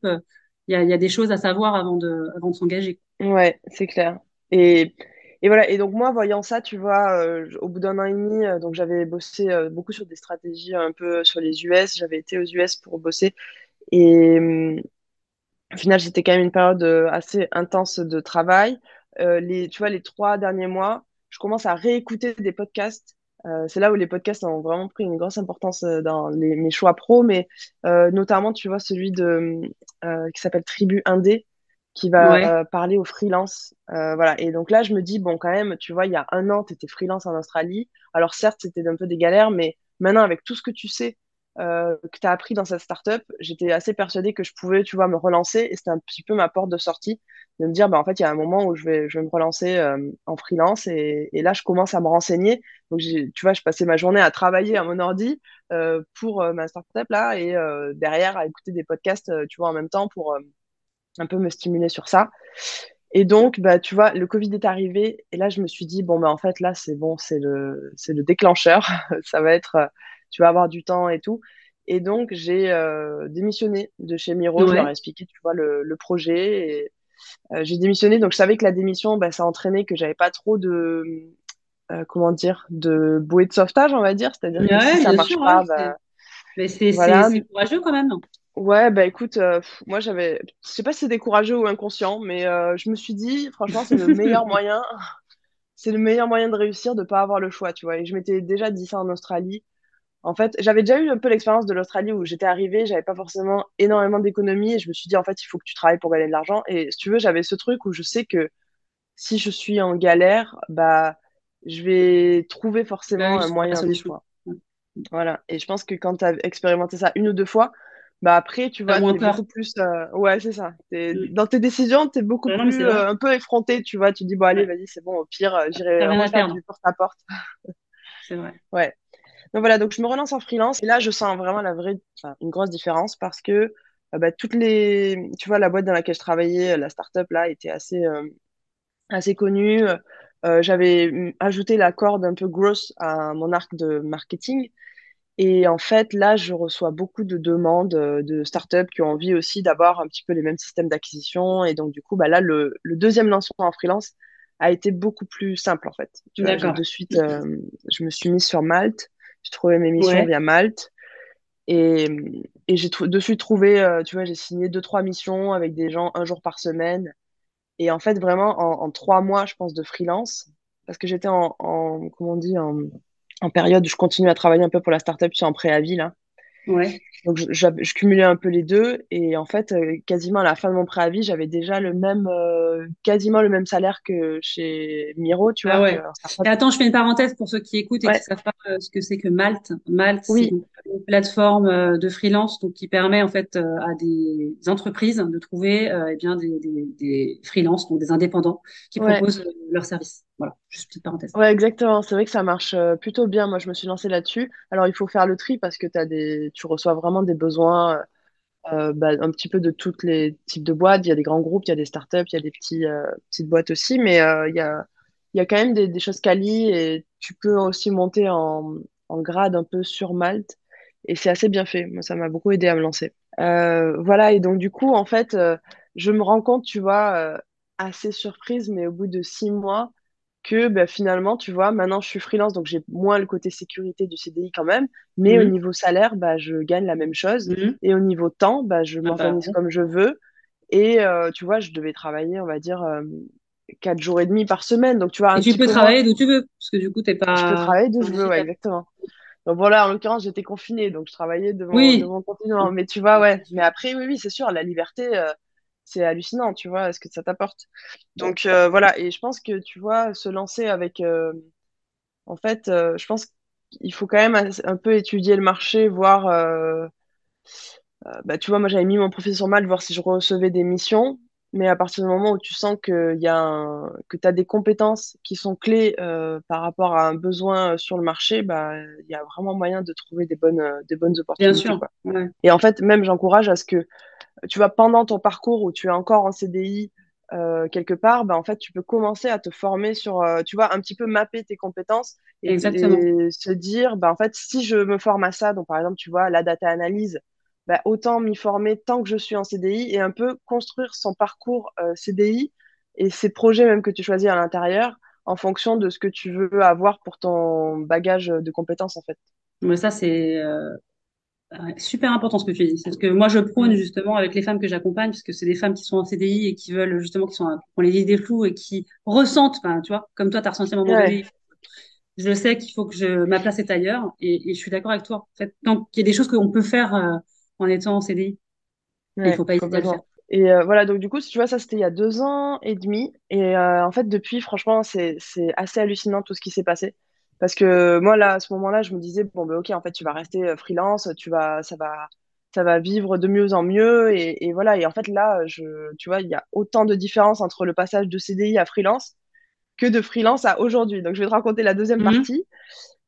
il y a, y a des choses à savoir avant de, avant de s'engager. Ouais, c'est clair. Et, et voilà. Et donc, moi, voyant ça, tu vois, euh, au bout d'un an et demi, euh, donc j'avais bossé euh, beaucoup sur des stratégies un peu sur les US. J'avais été aux US pour bosser. Et, au final, c'était quand même une période euh, assez intense de travail. Euh, les, tu vois, les trois derniers mois, je commence à réécouter des podcasts. Euh, c'est là où les podcasts ont vraiment pris une grosse importance dans mes choix pro, mais notamment, tu vois, celui de, qui s'appelle Tribu Indé, qui va parler aux freelance. voilà. Et donc là, je me dis, bon, quand même, tu vois, il y a un an, tu étais freelance en Australie. Alors certes, c'était un peu des galères, mais maintenant, avec tout ce que tu sais euh, que tu as appris dans cette startup, j'étais assez persuadée que je pouvais, tu vois, me relancer et c'était un petit peu ma porte de sortie de me dire, bah, en fait, il y a un moment où je vais, je vais me relancer euh, en freelance et, et, là, je commence à me renseigner. Donc, tu vois, je passais ma journée à travailler à mon ordi euh, pour euh, ma startup là et euh, derrière à écouter des podcasts, tu vois, en même temps pour un peu me stimuler sur ça. Et donc, bah, tu vois, le Covid est arrivé et là, je me suis dit, bon, bah, en fait, là, c'est bon, c'est le, c'est le déclencheur. [LAUGHS] ça va être tu vas avoir du temps et tout. Et donc, j'ai euh, démissionné de chez Miro. Je leur ai expliqué, tu vois, le, le projet. Et, euh, j'ai démissionné. Donc, je savais que la démission, bah, ça entraînait que j'avais pas trop de, euh, comment dire, de bouée de sauvetage, on va dire. C'est-à-dire que si ça marche pas, bah, mais c'est courageux quand même. Ouais, bah écoute, moi j'avais, je sais pas si c'était courageux ou inconscient, mais je me suis dit, franchement, c'est le [LAUGHS] meilleur moyen, c'est le meilleur moyen de réussir, de pas avoir le choix, tu vois. Et je m'étais déjà dit ça en Australie. En fait, j'avais déjà eu un peu l'expérience de l'Australie où j'étais arrivée, j'avais pas forcément énormément d'économies et je me suis dit en fait il faut que tu travailles pour gagner de l'argent. Et si tu veux, j'avais ce truc où je sais que si je suis en galère, bah je vais trouver forcément un moyen de choix. Voilà. Et je pense que quand tu as expérimenté ça une ou deux fois, bah après tu vas beaucoup plus. Euh, ouais, c'est ça. Mm. Dans tes décisions, tu es beaucoup plus euh, un peu effronté. Tu vois, tu dis bon allez, vas-y, c'est bon. Au pire, euh, j'irai refaire du porte à porte. c'est vrai. Ouais. Donc voilà, donc je me relance en freelance et là je sens vraiment la vraie, une grosse différence parce que euh, bah, toutes les, tu vois, la boîte dans laquelle je travaillais, la startup là, était assez, euh, assez connue. Euh, j'avais ajouté la corde un peu grosse à mon arc de marketing. Et en fait, là, je reçois beaucoup de demandes de startups qui ont envie aussi d'avoir un petit peu les mêmes systèmes d'acquisition. Et donc, du coup, bah, là, le, le deuxième lancement en freelance a été beaucoup plus simple, en fait. D'accord. De suite, je me suis mise sur Malte. J'ai trouvé mes missions via Malte. Et, et j'ai de suite trouvé, euh, tu vois, j'ai signé deux, trois missions avec des gens un jour par semaine. Et en fait, vraiment, en, trois mois, je pense, de freelance, parce que j'étais en, en, comment on dit, en, en période où je continue à travailler un peu pour la startup, je suis en préavis, là. Ouais. Donc, je, je, cumulais un peu les deux. Et en fait, euh, quasiment à la fin de mon préavis, j'avais déjà le même, euh, quasiment le même salaire que chez Miro, tu ah vois. Ouais. et attends, je fais une parenthèse pour ceux qui écoutent et qui ne savent pas euh, ce que c'est que Malte. Malte, c'est une plateforme de freelance donc, qui permet en fait à des entreprises de trouver eh bien, des, des, des freelances, donc des indépendants, qui proposent leurs services. Voilà, juste petite parenthèse. Ouais, exactement. C'est vrai que ça marche plutôt bien. Moi, je me suis lancée là-dessus. Alors, il faut faire le tri parce que as des... tu reçois vraiment des besoins euh, bah, un petit peu de tous les types de boîtes. Il y a des grands groupes, il y a des startups, il y a des euh, petites boîtes aussi, mais euh, il y a, il y a quand même des, choses quali et tu peux aussi monter en, en grade un peu sur Malte. et c'est assez bien fait. Moi, ça m'a beaucoup aidé à me lancer. Euh, voilà, et donc du coup, en fait, euh, je me rends compte, tu vois, euh, assez surprise, mais au bout de six mois, que bah, finalement, tu vois, maintenant je suis freelance, donc j'ai moins le côté sécurité du CDI quand même, mais au Mhm. niveau salaire, bah, je gagne la même chose, Mhm. et au niveau temps, bah, je Ah bah, m'organise comme je veux, et euh, tu vois, je devais travailler, on va dire, euh, quatre jours et demi par semaine, donc tu vois, Et un tu petit peux travailler d'où tu veux, parce que du coup, t'es Je peux pas travailler d'où je veux, ouais, exactement. Donc voilà, en l'occurrence, j'étais confinée, donc je travaillais de mon, de Oui. mon continent. Mais tu vois, ouais. Mais après, oui, oui, c'est sûr, la liberté, euh, c'est hallucinant, tu vois, ce que ça t'apporte. Donc euh, voilà, et je pense que, tu vois, se lancer avec... euh, en fait, euh, je pense qu'il faut quand même un, un peu étudier le marché, voir... euh, euh, bah, tu vois, moi, j'avais mis mon profil sur Malte, voir si je recevais des missions. Mais à partir du moment où tu sens que, y a un- que tu as des compétences qui sont clés euh, par rapport à un besoin sur le marché, bah, il y a vraiment moyen de trouver des bonnes, euh, des bonnes opportunités, sûr. quoi. Ouais. Et en fait, même j'encourage à ce que, tu vois, pendant ton parcours où tu es encore en CDI euh, quelque part, bah, en fait, tu peux commencer à te former sur, euh, tu vois, un petit peu mapper tes compétences et, se dire, bah, en fait, si je me forme à ça, donc par exemple, tu vois, la data analyse, bah, autant m'y former tant que je suis en CDI et un peu construire son parcours euh, CDI et ses projets même que tu choisis à l'intérieur en fonction de ce que tu veux avoir pour ton bagage de compétences, en fait. Mais ça, c'est super important ce que tu dis. C'est ce que moi, je prône justement avec les femmes que j'accompagne, puisque c'est des femmes qui sont en CDI et qui veulent justement, qui sont, qui ont les idées floues et qui ressentent, tu vois, comme toi, tu as ressenti à un moment Ouais, donné, je sais qu'il faut que je, ma place est ailleurs et, et je suis d'accord avec toi. En fait, tant qu'il y a des choses qu'on peut faire euh, en étant en CDI, et il ouais, faut pas hésiter à le faire. Et euh, voilà, donc du coup, tu vois, ça c'était il y a deux ans et demi. Et euh, en fait, depuis, franchement, c'est assez hallucinant tout ce qui s'est passé. Parce que moi, là, à ce moment-là, je me disais, bon, ben ok, en fait, tu vas rester euh, freelance, tu vas, ça va, ça va vivre de mieux en mieux. Et, et voilà, et en fait, là, je, tu vois, il y a autant de différence entre le passage de CDI à freelance que de freelance à aujourd'hui. Donc, je vais te raconter la deuxième Mhm. partie.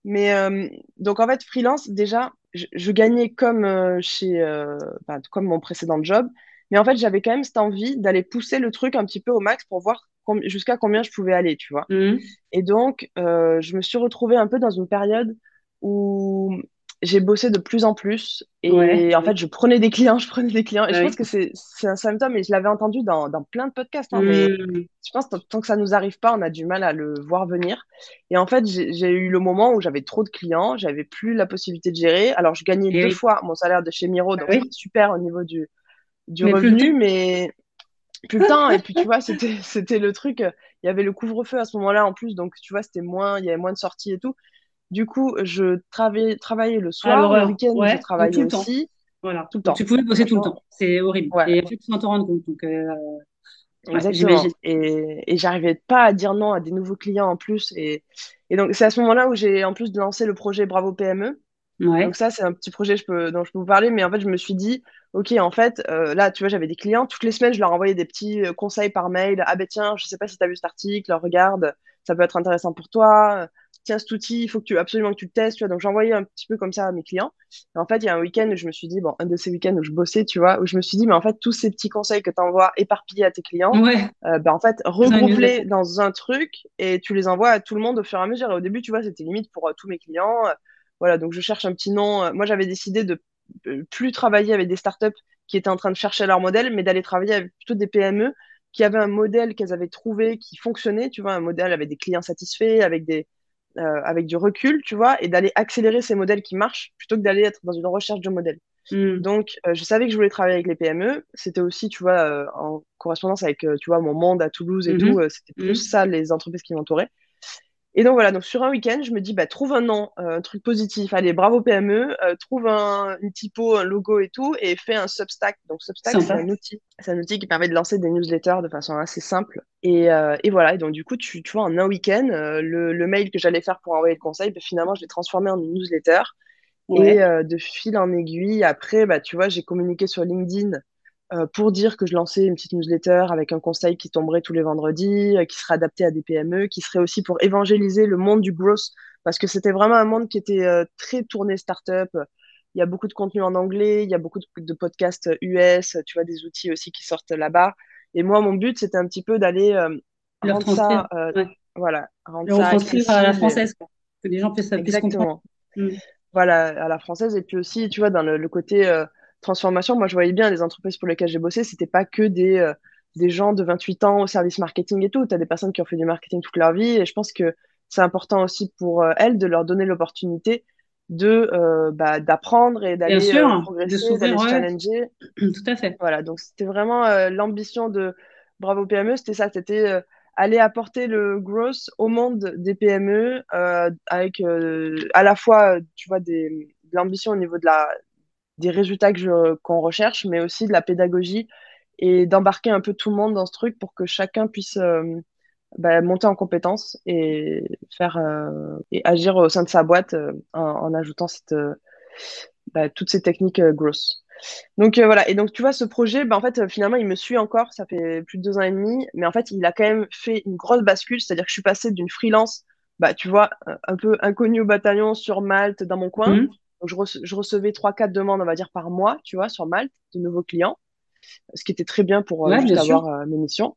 Mais euh, donc en fait, freelance, déjà, je, je gagnais comme euh, chez euh, bah, comme mon précédent job, mais en fait, j'avais quand même cette envie d'aller pousser le truc un petit peu au max pour voir com- jusqu'à combien je pouvais aller, tu vois. Mhm. Et donc, euh, je me suis retrouvée un peu dans une période où j'ai bossé de plus en plus. Et en fait, je prenais des clients, [LAUGHS] je prenais des clients. Et je pense que c'est un symptôme, et je l'avais entendu dans, dans plein de podcasts, hein, mais Mhm. je pense que tant que ça nous arrive pas, on a du mal à le voir venir. Et en fait, j'ai eu le moment où j'avais trop de clients, j'avais plus la possibilité de gérer. Alors, je gagnais Et deux oui, fois mon salaire de chez Miro, donc oui, super au niveau du, du mais revenu, mais temps. Et puis, tu vois, c'était, [LAUGHS] c'était le truc. euh, Il y avait le couvre-feu à ce moment-là en plus. Donc, tu vois, c'était moins, il y avait moins de sorties et tout. Du coup, je travaillais, travaillais le soir. Le l'horreur, week-end, je donc tout travaillais le temps. aussi. Voilà. Tout le Donc tu temps. pouvais bosser tout le temps. C'est horrible. ouais, Et en fait, sans t'en rendre compte. Donc, euh, exactement. Et, et j'arrivais pas à dire non à des nouveaux clients en plus. Et, et donc, c'est à ce moment-là où j'ai en plus de lancer le projet Bravo PME. Donc ça, c'est un petit projet je peux, dont je peux vous parler, mais en fait, je me suis dit, OK, en fait, euh, là, tu vois, j'avais des clients, toutes les semaines, je leur envoyais des petits euh, conseils par mail. Ah ben tiens, je sais pas si tu as vu cet article, regarde, ça peut être intéressant pour toi. Tiens, cet outil, il faut que tu, absolument que tu le testes, tu vois. Donc j'envoyais un petit peu comme ça à mes clients. Et en fait, il y a un week-end où je me suis dit, bon, un de ces week-ends où je bossais, tu vois, où je me suis dit, mais en fait, tous ces petits conseils que tu envoies éparpillés à tes clients, Ouais. euh, ben, en fait, regroupe-les dans un truc et tu les envoies à tout le monde au fur et à mesure. Et au début, tu vois, c'était limite pour euh, tous mes clients. Voilà, donc je cherche un petit nom. Moi, j'avais décidé de plus travailler avec des startups qui étaient en train de chercher leur modèle, mais d'aller travailler avec plutôt des PME qui avaient un modèle qu'elles avaient trouvé qui fonctionnait, tu vois, un modèle avec des clients satisfaits, avec des, euh, avec du recul, tu vois, et d'aller accélérer ces modèles qui marchent plutôt que d'aller être dans une recherche de modèle. Hmm. Donc, euh, je savais que je voulais travailler avec les PME. C'était aussi, tu vois, euh, en correspondance avec, euh, tu vois, mon monde à Toulouse et tout. Mhm. euh, c'était plus Mhm. ça, les entreprises qui m'entouraient. Et donc voilà, donc sur un week-end, je me dis, bah, trouve un nom, euh, un truc positif, allez, bravo PME, euh, trouve un, une typo, un logo et tout, et fais un Substack. Donc Substack, c'est un outil. C'est un outil qui permet de lancer des newsletters de façon assez simple. Et, euh, et voilà, et donc du coup, tu, tu vois, en un week-end, le, le mail que j'allais faire pour envoyer le conseil, bah, finalement, je l'ai transformé en une newsletter. Et Ouais. de fil en aiguille, après, bah, tu vois, j'ai communiqué sur LinkedIn euh, pour dire que je lançais une petite newsletter avec un conseil qui tomberait tous les vendredis, euh, qui serait adapté à des PME, qui serait aussi pour évangéliser le monde du growth, parce que c'était vraiment un monde qui était euh, très tourné startup. Il y a beaucoup de contenu en anglais, il y a beaucoup de, de podcasts US, tu vois, des outils aussi qui sortent là-bas. Et moi, mon but, c'était un petit peu d'aller Leur rendre ça, Ouais. voilà, rendre Le ça retranscrire à la accessible. française, quoi. Que les gens puissent, puissent comprendre. Exactement. Hmm. voilà, à la française. Et puis aussi, tu vois, dans le, côté transformation, moi, je voyais bien les entreprises pour lesquelles j'ai bossé, c'était pas que des, euh, des gens de 28 ans au service marketing et tout. Tu as des personnes qui ont fait du marketing toute leur vie. Et je pense que c'est important aussi pour euh, elles de leur donner l'opportunité de bah, d'apprendre et d'aller progresser, d'aller se challenger. [CLEARS THROAT] Tout à fait. Voilà, donc c'était vraiment l'ambition de Bravo PME, c'était ça, c'était aller apporter le growth au monde des PME euh, avec euh, à la fois, tu vois, des, de l'ambition au niveau de la, des résultats qu'on recherche, mais aussi de la pédagogie et d'embarquer un peu tout le monde dans ce truc pour que chacun puisse euh, bah, monter en compétences et faire et agir au sein de sa boîte en, en, ajoutant cette, bah, toutes ces techniques growth. Donc euh, voilà, et donc tu vois, ce projet, bah, en fait, euh, finalement, il me suit encore, ça fait plus de deux ans et demi, mais en fait, il a quand même fait une grosse bascule, c'est-à-dire que je suis passée d'une freelance, bah, tu vois, un peu inconnue au bataillon sur Malte, dans mon coin. Mmh. Donc je, recevais trois, quatre demandes, on va dire, par mois, tu vois, sur Malte, de nouveaux clients, ce qui était très bien pour euh, avoir mes missions.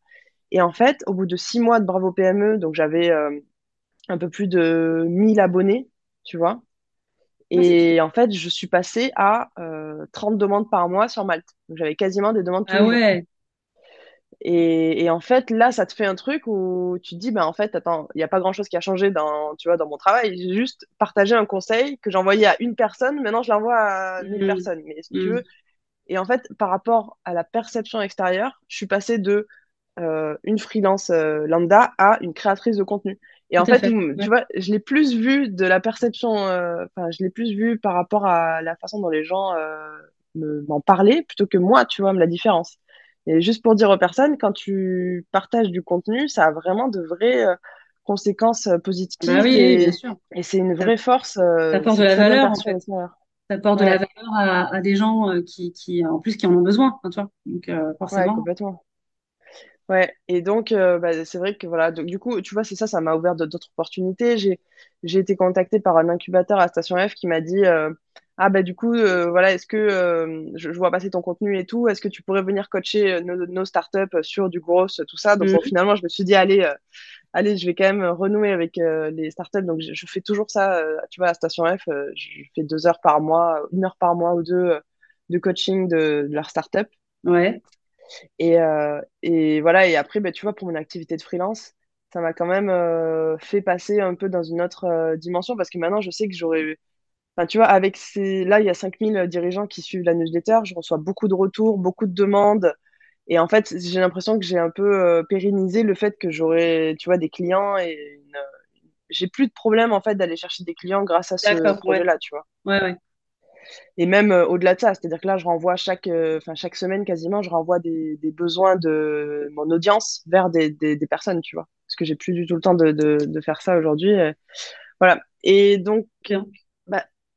Et en fait, au bout de six mois de Bravo PME, donc j'avais un peu plus de 1000 abonnés, tu vois, et en fait, je suis passée à 30 euh, demandes par mois sur Malte. Donc j'avais quasiment des demandes tous ah ouais. Et, et, en fait, là, ça te fait un truc où tu te dis, ben en fait, attends, il n'y a pas grand-chose qui a changé dans, tu vois, dans mon travail. J'ai juste partagé un conseil que j'envoyais à une personne. Maintenant, je l'envoie à mille mmh. personnes. Mais si tu mmh. veux. Et en fait, par rapport à la perception extérieure, je suis passée de euh, une freelance euh, lambda à une créatrice de contenu. Et en fait, tu vois, je l'ai plus vu de la perception, euh, enfin, je l'ai plus vu par rapport à la façon dont les gens m'en parlaient plutôt que moi, tu vois, la différence. Et juste pour dire aux personnes, quand tu partages du contenu, ça a vraiment de vraies conséquences positives. Bah oui, et, bien sûr. Et c'est une vraie force. ça apporte de la valeur, en fait. Ça apporte de la valeur à, à des gens qui, qui, en plus, qui en ont besoin, hein, tu vois. Donc, forcément. Ouais, complètement. Ouais, et donc euh, bah, c'est vrai que voilà, donc, du coup, tu vois, c'est ça, ça m'a ouvert d'autres opportunités. J'ai j'ai été contactée par un incubateur à Station F qui m'a dit euh, ah bah du coup euh, voilà, est-ce que je, vois passer ton contenu et tout, est-ce que tu pourrais venir coacher nos, nos startups sur du gros, tout ça? Donc mhm. finalement, je me suis dit allez allez, je vais quand même renouer avec les startups. Donc je, fais toujours ça, tu vois, à Station F, je fais deux heures par mois, une heure par mois ou deux de coaching de, de leur startup. Ouais. Et, euh, et voilà, et après, bah, tu vois, pour mon activité de freelance, ça m'a quand même euh, fait passer un peu dans une autre euh, dimension parce que maintenant, je sais que j'aurais. Enfin, tu vois, avec ces. Là, il y a 5000 dirigeants qui suivent la newsletter, je reçois beaucoup de retours, beaucoup de demandes. Et en fait, j'ai l'impression que j'ai un peu pérennisé le fait que j'aurais, tu vois, des clients et j'ai plus de problème en fait d'aller chercher des clients grâce à ce projet-là, tu vois. Ouais, ouais. Et même euh, au-delà de ça, c'est-à-dire que là, je renvoie chaque, euh, enfin chaque semaine quasiment, je renvoie des, des, besoins de mon audience vers des, des, des, personnes, tu vois. Parce que j'ai plus du tout le temps de, de, de faire ça aujourd'hui. Voilà. Et donc,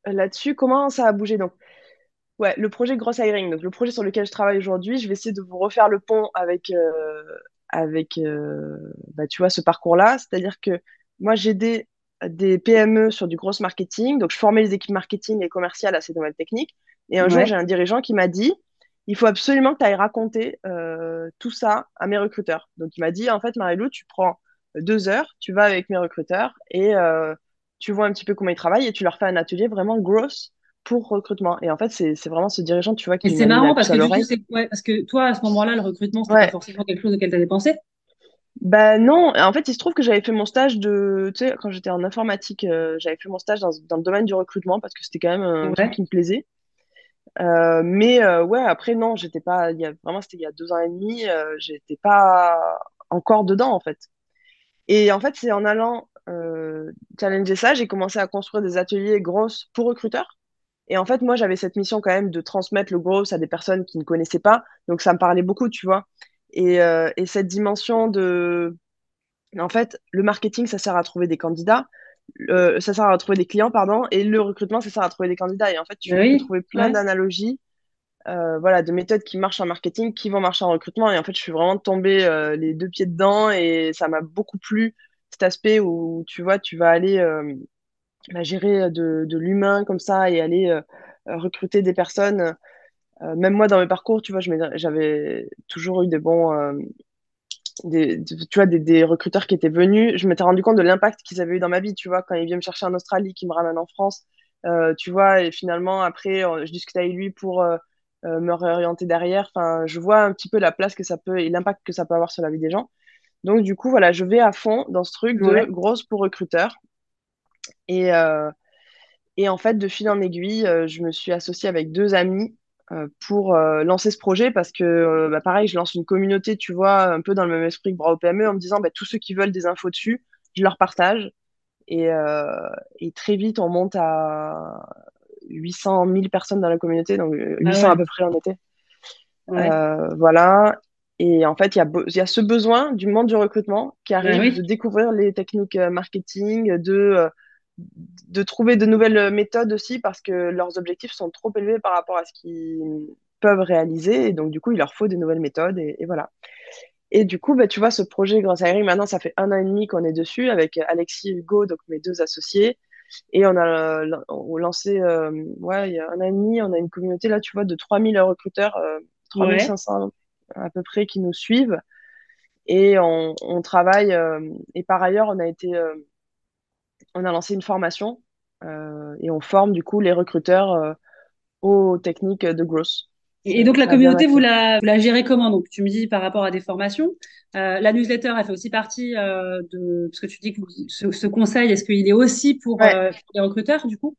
là-dessus, comment ça a bougé Donc, ouais, le projet Gross Hiring, donc le projet sur lequel je travaille aujourd'hui, je vais essayer de vous refaire le pont avec, euh, avec bah, tu vois, ce parcours-là. C'est-à-dire que moi, j'ai des des PME sur du gros marketing. Donc, je formais les équipes marketing et commerciales à ces nouvelles techniques. Et un jour, j'ai un dirigeant qui m'a dit il faut absolument que tu ailles raconter euh, tout ça à mes recruteurs. Donc, il m'a dit en fait, Marilou, tu prends deux heures, tu vas avec mes recruteurs et euh, tu vois un petit peu comment ils travaillent et tu leur fais un atelier vraiment gross pour recrutement. Et en fait, c'est vraiment ce dirigeant, tu vois, qui. Et c'est marrant parce que, parce que toi, à ce moment-là, le recrutement, c'était pas forcément quelque chose auquel tu avais pensé? Bah non, en fait, il se trouve que j'avais fait mon stage de, tu sais, quand j'étais en informatique, euh, j'avais fait mon stage dans, dans, le domaine du recrutement parce que c'était quand même un truc qui me plaisait. Euh, mais euh, ouais, après non, j'étais pas, il y a, vraiment c'était il y a deux ans et demi, euh, j'étais pas encore dedans en fait. Et en fait, c'est en allant challenger ça, j'ai commencé à construire des ateliers grosses pour recruteurs. Et en fait, moi, j'avais cette mission quand même de transmettre le gros à des personnes qui ne connaissaient pas, donc ça me parlait beaucoup, tu vois. Et, euh, et, cette dimension de... En fait, le marketing, ça sert à trouver des candidats, ça sert à trouver des clients, pardon, et le recrutement, ça sert à trouver des candidats. Et en fait, tu peux trouver plein d'analogies, euh, voilà, de méthodes qui marchent en marketing, qui vont marcher en recrutement. Et en fait, je suis vraiment tombée euh, les deux pieds dedans et ça m'a beaucoup plu, cet aspect où, tu vois, tu vas aller euh, bah, gérer de, de l'humain comme ça et aller euh, recruter des personnes euh, même moi, dans mes parcours, tu vois, j'avais toujours eu des bons, euh, des, tu vois, des, recruteurs qui étaient venus. Je m'étais rendu compte de l'impact qu'ils avaient eu dans ma vie, tu vois, quand ils viennent me chercher en Australie, qu'ils me ramènent en France, Euh, tu vois, et finalement, après, euh, je discute avec lui pour euh, euh, me réorienter derrière. Enfin, je vois un petit peu la place que ça peut et l'impact que ça peut avoir sur la vie des gens. Donc, du coup, voilà, je vais à fond dans ce truc de grosse pour recruteur. Et, euh, et en fait, de fil en aiguille, euh, je me suis associée avec deux amis euh, pour euh, lancer ce projet parce que, euh, bah, pareil, je lance une communauté, tu vois, un peu dans le même esprit que Bras au PME en me disant, bah, tous ceux qui veulent des infos dessus, je leur partage. Et, euh, et très vite, on monte à 800 000 personnes dans la communauté, donc euh, Ah 800 ouais, à peu près en été. ouais. Voilà. Et en fait, il y a, y ce besoin du monde du recrutement qui Ben arrive de découvrir les techniques euh, marketing, de, euh, de trouver de nouvelles méthodes aussi parce que leurs objectifs sont trop élevés par rapport à ce qu'ils peuvent réaliser. Et donc, du coup, il leur faut des nouvelles méthodes. Et, et voilà. Et du coup, bah, tu vois, ce projet à Eric, maintenant, ça fait un an et demi qu'on est dessus avec Alexis et Hugo, donc mes deux associés. Et on a euh, on lancé, euh, ouais, il y a un an et demi, on a une communauté là, tu vois, de 3000 recruteurs, euh, ouais. 3500 à peu près qui nous suivent. Et on, on travaille. euh, et par ailleurs, on a été, euh, on a lancé une formation euh, et on forme du coup les recruteurs aux techniques de growth. Et donc la communauté, vous la, vous la gérez comment? Donc tu me dis par rapport à des formations. Euh, la newsletter, elle fait aussi partie euh, de... Parce que tu dis que ce, ce conseil, est-ce qu'il est aussi pour, Ouais. euh, pour les recruteurs, du coup?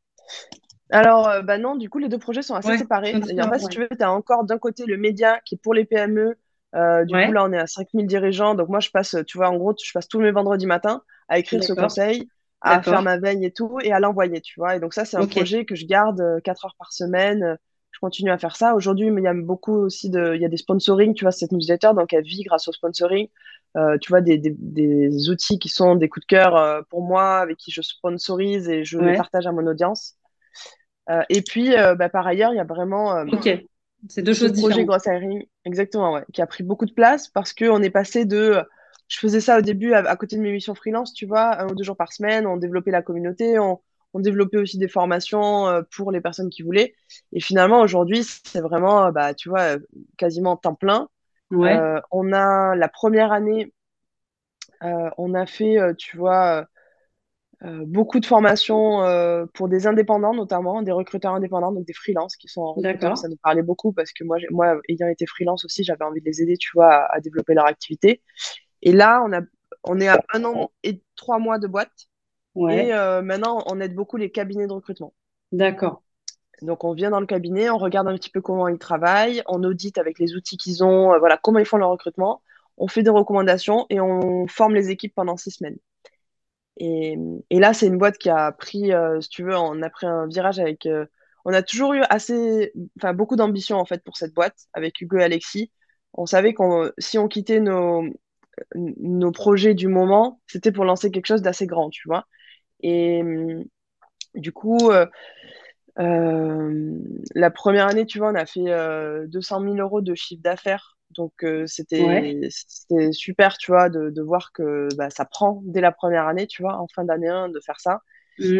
Alors, euh, bah non, du coup, les deux projets sont assez Ouais, séparés. Différents, fait, si ouais. tu veux, tu as encore d'un côté le média qui est pour les PME. Euh, du coup, Ouais, là, on est à 5000 dirigeants. Donc, moi, je passe, tu vois, en gros, je passe tous mes vendredis matins à écrire ce conseil, à faire ma veille et tout, et à l'envoyer, tu vois. Et donc, ça, c'est un projet que je garde euh, 4 heures par semaine. Euh, Je continue à faire ça. Aujourd'hui, il y a beaucoup aussi de, il y a des sponsoring, tu vois, cette newsletter. Donc, elle vit grâce au sponsoring. Euh, tu vois, des, des, des outils qui sont des coups de cœur euh, pour moi, avec qui je sponsorise et je les ouais, partage à mon audience. Euh, et puis, euh, bah, par ailleurs, il y a vraiment euh, ok. C'est deux choses projet différentes. Grosse Hiring, exactement, ouais, qui a pris beaucoup de place parce qu'on est passé de. Je faisais ça au début à, à côté de mes missions freelance, tu vois, un ou deux jours par semaine. On développait la communauté, on, on développait aussi des formations euh, pour les personnes qui voulaient. Et finalement, aujourd'hui, c'est vraiment, bah, tu vois, quasiment temps plein. Ouais, Euh, on a la première année, euh, on a fait, tu vois, euh, beaucoup de formations euh, pour des indépendants, notamment des recruteurs indépendants, donc des freelances qui sont en recruteur. Ça nous parlait beaucoup parce que moi, moi ayant été freelance aussi, j'avais envie de les aider, tu vois, à, à développer leur activité. Et là, on a, on est à un an et trois mois de boîte. Et Ouais, euh, maintenant, on aide beaucoup les cabinets de recrutement. d'accord. Donc, on vient dans le cabinet, on regarde un petit peu comment ils travaillent, on audite avec les outils qu'ils ont, euh, voilà, comment ils font leur recrutement. On fait des recommandations et on forme les équipes pendant six semaines. Et, là, c'est une boîte qui a pris, euh, si tu veux, on a pris un virage avec. euh, on a toujours eu assez, enfin, beaucoup d'ambition en fait pour cette boîte avec Hugo et Alexis. On savait qu'on, si on quittait nos, nos projets du moment, c'était pour lancer quelque chose d'assez grand, tu vois. Et hum, du coup, euh, la première année, tu vois, on a fait euh, 200 000 euros de chiffre d'affaires. Donc, euh, c'était, super, tu vois, de, de voir que bah, ça prend dès la première année, tu vois, en fin d'année 1, de faire ça.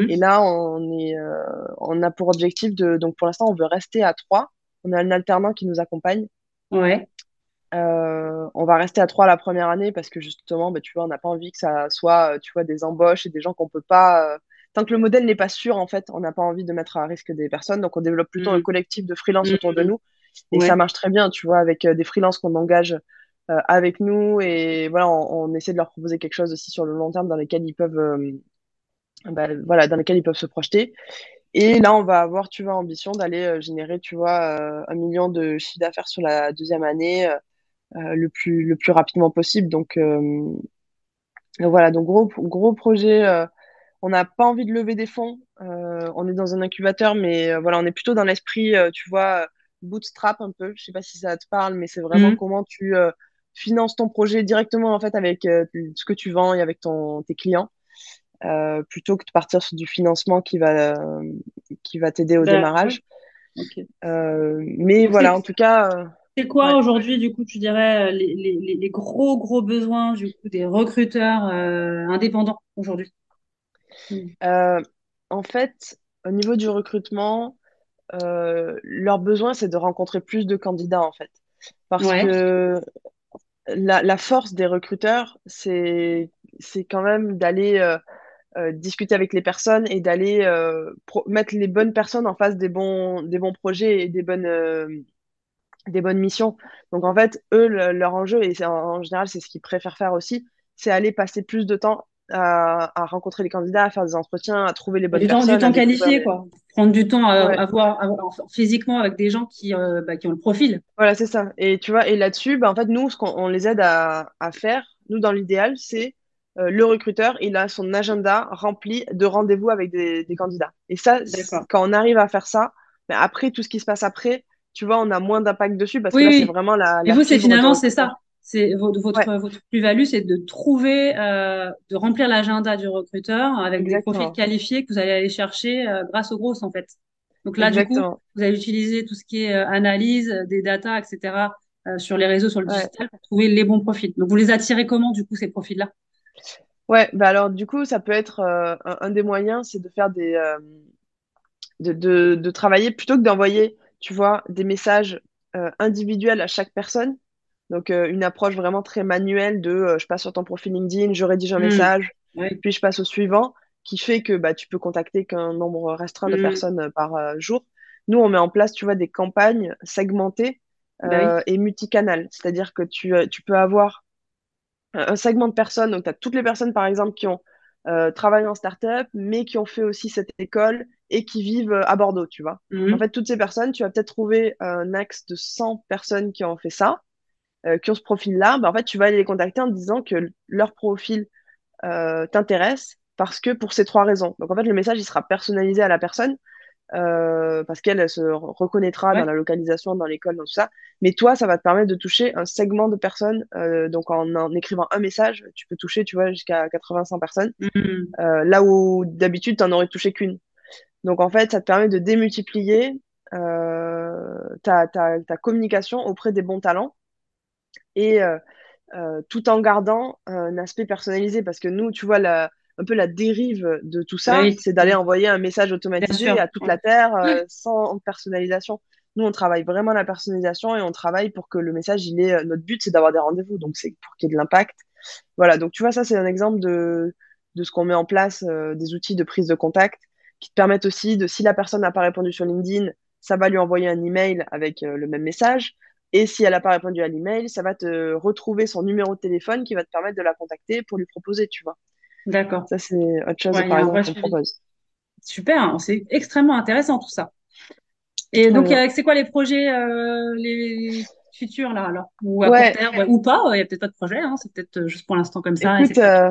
Et Mhm. là, on est, euh, on a pour objectif de, donc pour l'instant, on veut rester à trois. On a un alternant qui nous accompagne. Ouais. Euh, on va rester à trois la première année parce que justement, bah, tu vois, on n'a pas envie que ça soit, euh, tu vois, des embauches et des gens qu'on peut pas. Tant que le modèle n'est pas sûr, en fait, on n'a pas envie de mettre à risque des personnes. Donc, on développe plutôt un Mhm. collectif de freelance autour de nous. Et ça marche très bien, tu vois, avec euh, des freelances qu'on engage euh, avec nous. Et voilà, on, on essaie de leur proposer quelque chose aussi sur le long terme dans lesquels ils peuvent, euh, bah, voilà, dans lesquels ils peuvent se projeter. Et là, on va avoir, tu vois, ambition d'aller générer, tu vois, un million de chiffre d'affaires sur la deuxième année le plus, le plus rapidement possible. Donc, voilà, donc gros, gros projet. euh, on n'a pas envie de lever des fonds. euh, on est dans un incubateur, mais euh, voilà, on est plutôt dans l'esprit, tu vois, bootstrap un peu. Je sais pas si ça te parle, mais c'est vraiment Mhm. comment tu euh, finances ton projet directement en fait avec euh, ce que tu vends et avec ton, tes clients, euh, plutôt que de partir sur du financement qui va, qui va t'aider au Bah, démarrage. Mais Donc voilà, en tout cas, c'est quoi ouais. aujourd'hui, du coup, tu dirais, les, les, gros, gros besoins, du coup, des recruteurs indépendants aujourd'hui? En fait, au niveau du recrutement, leur besoin, c'est de rencontrer plus de candidats, en fait. Parce Ouais. que la, la force des recruteurs, c'est, quand même d'aller, euh, discuter avec les personnes et d'aller mettre les bonnes personnes en face des bons, des bons projets et des bonnes, des bonnes missions. Donc en fait, eux, leur enjeu, et en, général, c'est ce qu'ils préfèrent faire aussi, c'est aller passer plus de temps à, rencontrer les candidats, à faire des entretiens, à trouver les bonnes personnes. du temps qualifié, quoi. Prendre du temps à, voir physiquement avec des gens qui, euh, bah, qui ont le profil. Voilà, c'est ça. Et tu vois, et là-dessus, bah, en fait, nous, ce qu'on les aide à, faire, nous, dans l'idéal, c'est euh, le recruteur, il a son agenda rempli de rendez-vous avec des, candidats. Et ça, quand on arrive à faire ça, mais après, tout ce qui se passe après, tu vois, on a moins d'impact dessus parce que là, c'est vraiment la. Et vous, c'est finalement, c'est ça. C'est votre, votre, plus-value, c'est de trouver, euh, de remplir l'agenda du recruteur avec des profils qualifiés que vous allez aller chercher euh, grâce aux grosses, en fait. Donc là, du coup, vous allez utiliser tout ce qui est euh, analyse des data, etc., sur les réseaux, sur le digital, pour trouver les bons profils. Donc, vous les attirez comment, du coup, ces profils-là? Ouais, bah alors, du coup, ça peut être un, des moyens, c'est de faire des. De, de, de, travailler plutôt que d'envoyer, tu vois, des messages individuels à chaque personne donc, euh, une approche vraiment très manuelle de euh, je passe sur ton profil LinkedIn, je rédige un mm. message, puis je passe au suivant, qui fait que bah, tu peux contacter qu'un nombre restreint de mm. personnes euh, par jour. Nous, on met en place, tu vois, des campagnes segmentées bah et multicanales. C'est-à-dire que tu, tu peux avoir un segment de personnes, donc tu as toutes les personnes, par exemple, qui ont travaillé en startup, mais qui ont fait aussi cette école et qui vivent à Bordeaux, tu vois. Mm. En fait, toutes ces personnes, tu vas peut-être trouver un axe de 100 personnes qui ont fait ça. Euh, qui ont ce profil-là, bah, en fait, tu vas aller les contacter en disant que leur profil euh, t'intéresse parce que pour ces trois raisons. Donc, en fait, le message, il sera personnalisé à la personne euh, parce qu'elle se reconnaîtra dans la localisation, dans l'école, dans tout ça. Mais toi, ça va te permettre de toucher un segment de personnes. donc, en, écrivant un message, tu peux toucher, tu vois, jusqu'à 80-100 personnes. Mm. là où d'habitude, tu n'en aurais touché qu'une. Donc, en fait, ça te permet de démultiplier ta, ta, communication auprès des bons talents et euh, euh, tout en gardant un aspect personnalisé. Parce que nous, tu vois, la, un peu la dérive de tout ça, c'est d'aller envoyer un message automatisé à toute la Terre euh, sans personnalisation. Nous, on travaille vraiment la personnalisation et on travaille pour que le message, il est. Notre but, c'est d'avoir des rendez-vous, donc c'est pour qu'il y ait de l'impact. Voilà, donc tu vois, ça, c'est un exemple de, de ce qu'on met en place, des outils de prise de contact qui te permettent aussi de, si la personne n'a pas répondu sur LinkedIn, ça va lui envoyer un email avec le même message. Et si elle n'a pas répondu à l'email, ça va te retrouver son numéro de téléphone qui va te permettre de la contacter pour lui proposer, tu vois. D'accord. Ça, c'est autre chose, par exemple, qu'on propose. Super, hein. c'est extrêmement intéressant tout ça. Et donc, c'est quoi les projets, euh, les futurs là alors? Ou à court terme, ou pas Il n'y a peut-être pas de projet, hein. c'est peut-être euh, juste pour l'instant comme ça. Écoute, euh,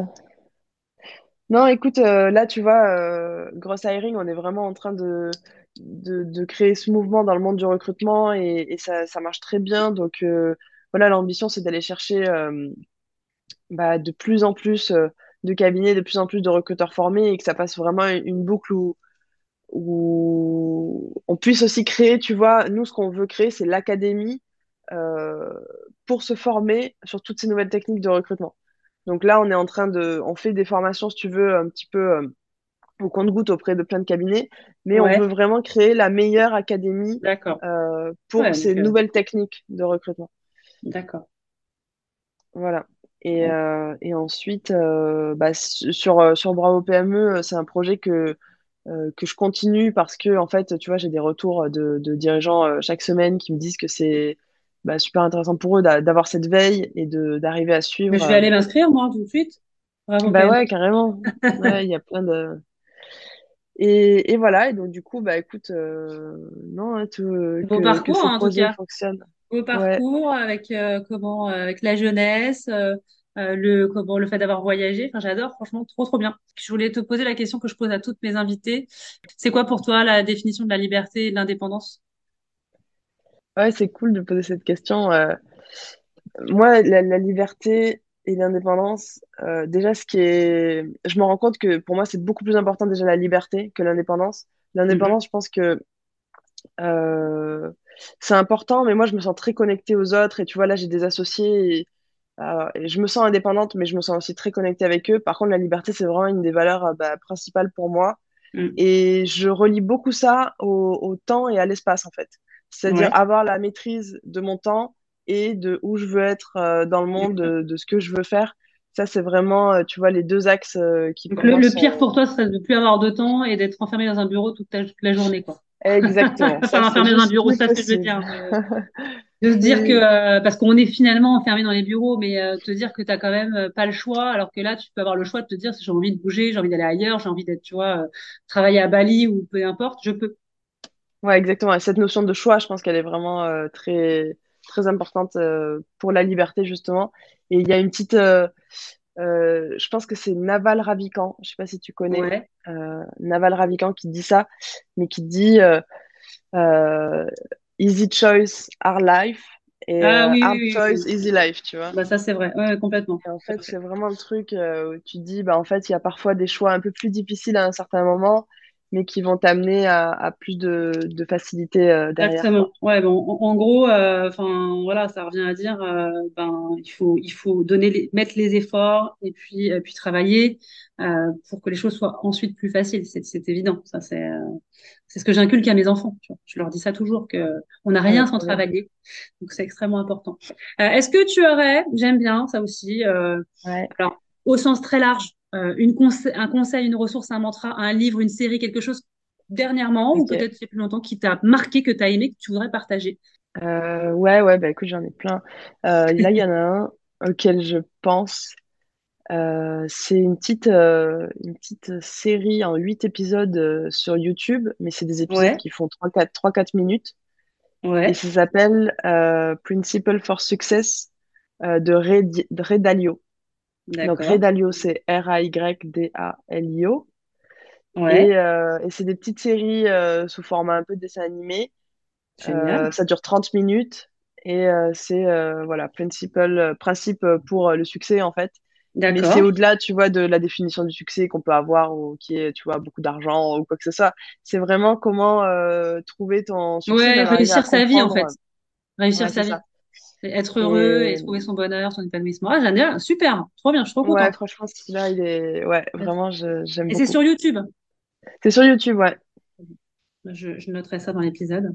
Non, écoute, là, tu vois, Gross Hiring, on est vraiment en train de, de, créer ce mouvement dans le monde du recrutement et, ça, marche très bien. Donc euh, voilà, l'ambition, c'est d'aller chercher euh, bah, de plus en plus euh, de cabinets, de plus en plus de recruteurs formés et que ça passe vraiment une boucle où, où on puisse aussi créer, tu vois, nous, ce qu'on veut créer, c'est l'académie pour se former sur toutes ces nouvelles techniques de recrutement. Donc là, on est en train de, on fait des formations, si tu veux, un petit peu au compte-goutte auprès de plein de cabinets, mais on veut vraiment créer la meilleure académie euh, pour ces euh, nouvelles techniques de recrutement. D'accord. Voilà. Et, euh, et ensuite, bah, sur, sur Bravo PME, c'est un projet que, que je continue parce que, en fait, tu vois, j'ai des retours de, de dirigeants chaque semaine qui me disent que c'est bah, super intéressant pour eux d'avoir cette veille et d'arriver à suivre. Mais je vais aller m'inscrire, moi, tout de suite. Bravo bah ouais, carrément. [LAUGHS] Il y a plein de. Et, et, voilà, et donc du coup, bah écoute, euh, non, hein, tout, Beau que, parcours, que ce en tout cas. fonctionne. Beau parcours avec euh, comment, euh, avec la jeunesse, le comment, le fait d'avoir voyagé. Enfin, j'adore, franchement, trop trop bien. Je voulais te poser la question que je pose à toutes mes invités. C'est quoi pour toi la définition de la liberté et de l'indépendance? Ouais, c'est cool de poser cette question. moi, la, la liberté, et l'indépendance, euh, déjà, ce qui est, je me rends compte que pour moi, c'est beaucoup plus important déjà la liberté que l'indépendance. L'indépendance, je pense que euh, c'est important, mais moi, je me sens très connectée aux autres. Et tu vois, là, j'ai des associés et, euh, je me sens indépendante, mais je me sens aussi très connectée avec eux. Par contre, la liberté, c'est vraiment une des valeurs bah, principales pour moi. Mm. Et je relie beaucoup ça au, au temps et à l'espace, en fait. C'est-à-dire avoir la maîtrise de mon temps et de où je veux être euh, dans le monde, de, ce que je veux faire. Ça, c'est vraiment, tu vois, les deux axes qui. Donc le, pire pour toi, serait de ne plus avoir de temps et d'être enfermé dans un bureau toute, la journée, quoi. Exactement. [LAUGHS] Pas enfermé dans un bureau, ça, ce que je veux dire. [LAUGHS] de se dire que euh, parce qu'on est finalement enfermé dans les bureaux, mais euh, te dire que tu quand même euh, pas le choix, alors que là tu peux avoir le choix de te dire si j'ai envie de bouger, j'ai envie d'aller ailleurs, j'ai envie d'être, tu vois, travailler à Bali ou peu importe, je peux. Ouais, exactement. Et cette notion de choix, je pense qu'elle est vraiment très très importante pour la liberté justement. Et il y a une petite, je pense que c'est Naval Ravikant, je sais pas si tu connais Naval Ravikant qui dit ça, mais qui dit Easy Choice, Hard Life et ah euh, Hard Choice, Easy Life, tu vois. Bah, ça, c'est vrai, ouais, complètement. en fait, c'est vraiment le truc euh, où tu dis, bah, en fait, il y a parfois des choix un peu plus difficiles à un certain moment, mais qui vont t'amener à, plus de, facilité euh, derrière. Exactement. Ouais, bon, en, gros, enfin voilà, ça revient à dire, ben il faut il faut donner mettre les efforts et puis puis travailler pour que les choses soient ensuite plus faciles. C'est évident. Ça c'est c'est ce que j'inculque à mes enfants. Je leur dis ça toujours que on n'a rien sans travailler. Donc c'est extrêmement important. Euh, est-ce que tu aurais, j'aime bien ça aussi, euh, alors au sens très large, euh, une un conseil, une ressource, un mantra, un livre, une série, quelque chose dernièrement ou peut-être il plus longtemps qui t'a marqué, que tu as aimé, que tu voudrais partager? Ouais, ouais, bah écoute, j'en ai plein. là, il y en a un auquel je pense euh, c'est une petite, euh, une petite série en 8 épisodes euh, sur YouTube, mais c'est des épisodes qui font 3-4 minutes. Ouais. Et ça s'appelle Principle for Success de Ray, Dalio. Donc Ray Dalio, c'est R-A-Y-D-A-L-I-O. Ouais. Et, et c'est des petites séries sous format un peu de dessin animé. ça dure 30 minutes et c'est voilà, principle, principe pour le succès en fait. Mais c'est au-delà, tu vois, de la définition du succès qu'on peut avoir ou qui est, tu vois, beaucoup d'argent ou quoi que ce soit. C'est vraiment comment euh, trouver ton succès. Ouais, réussir sa vie, en fait. Réussir sa vie. Être heureux et... trouver son bonheur, son épanouissement. Ah, j'aime super, trop bien, je suis trop contente. Ouais, franchement, celui-là, il est, ouais, vraiment, j'aime beaucoup. Et c'est sur YouTube. C'est sur YouTube, ouais. Je, je, noterai ça dans l'épisode.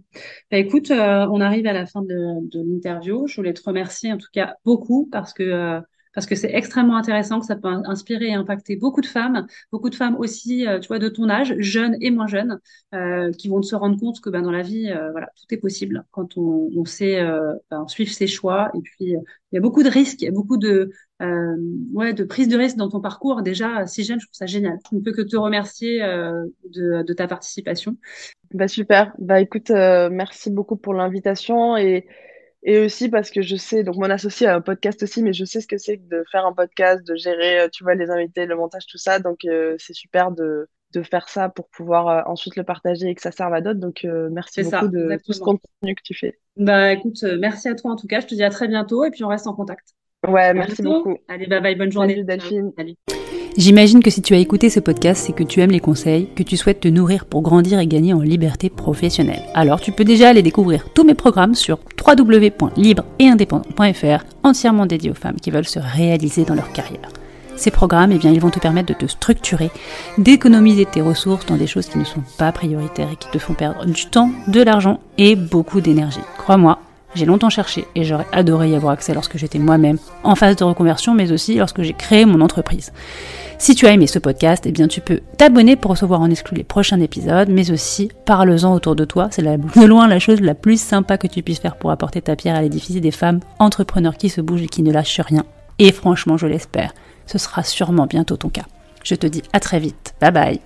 Bah, écoute, euh, on arrive à la fin de, de l'interview. Je voulais te remercier en tout cas beaucoup parce que euh, parce que c'est extrêmement intéressant, que ça peut inspirer et impacter beaucoup de femmes, beaucoup de femmes aussi, euh, tu vois, de ton âge, jeunes et moins jeunes, euh, qui vont se rendre compte que ben, dans la vie, euh, voilà, tout est possible quand on, on sait ben, suivre ses choix. Et puis, il y a beaucoup de risques, il y a beaucoup de, ouais, de prise de risque dans ton parcours. Déjà, si jeune, je trouve ça génial. Je ne peux que te remercier de, de, ta participation. Bah super. Bah écoute, merci beaucoup pour l'invitation et et aussi parce que je sais, donc mon associé a un podcast aussi, mais je sais ce que c'est de faire un podcast, de gérer, euh, tu vois, les invités, le montage, tout ça. Donc euh, c'est super de, de faire ça pour pouvoir euh, ensuite le partager et que ça serve à d'autres. Donc merci beaucoup de tout ce contenu que tu fais. Bah écoute, merci à toi en tout cas. Je te dis à très bientôt et puis on reste en contact. Ouais, merci beaucoup. Allez, bye bye, bonne journée. Salut Delphine. Salut. J'imagine que si tu as écouté ce podcast, c'est que tu aimes les conseils, que tu souhaites te nourrir pour grandir et gagner en liberté professionnelle. Alors tu peux déjà aller découvrir tous mes programmes sur www.libre-et-indépendant.fr, entièrement dédiés aux femmes qui veulent se réaliser dans leur carrière. Ces programmes, eh bien, ils vont te permettre de te structurer, d'économiser tes ressources dans des choses qui ne sont pas prioritaires et qui te font perdre du temps, de l'argent et beaucoup d'énergie. Crois-moi, j'ai longtemps cherché et j'aurais adoré y avoir accès lorsque j'étais moi-même en phase de reconversion, mais aussi lorsque j'ai créé mon entreprise. Si tu as aimé ce podcast, eh bien tu peux t'abonner pour recevoir en exclu les prochains épisodes, mais aussi parle-en autour de toi. C'est de loin la chose la plus sympa que tu puisses faire pour apporter ta pierre à l'édifice des femmes entrepreneurs qui se bougent et qui ne lâchent rien. Et franchement, je l'espère, ce sera sûrement bientôt ton cas. Je te dis à très vite. Bye bye.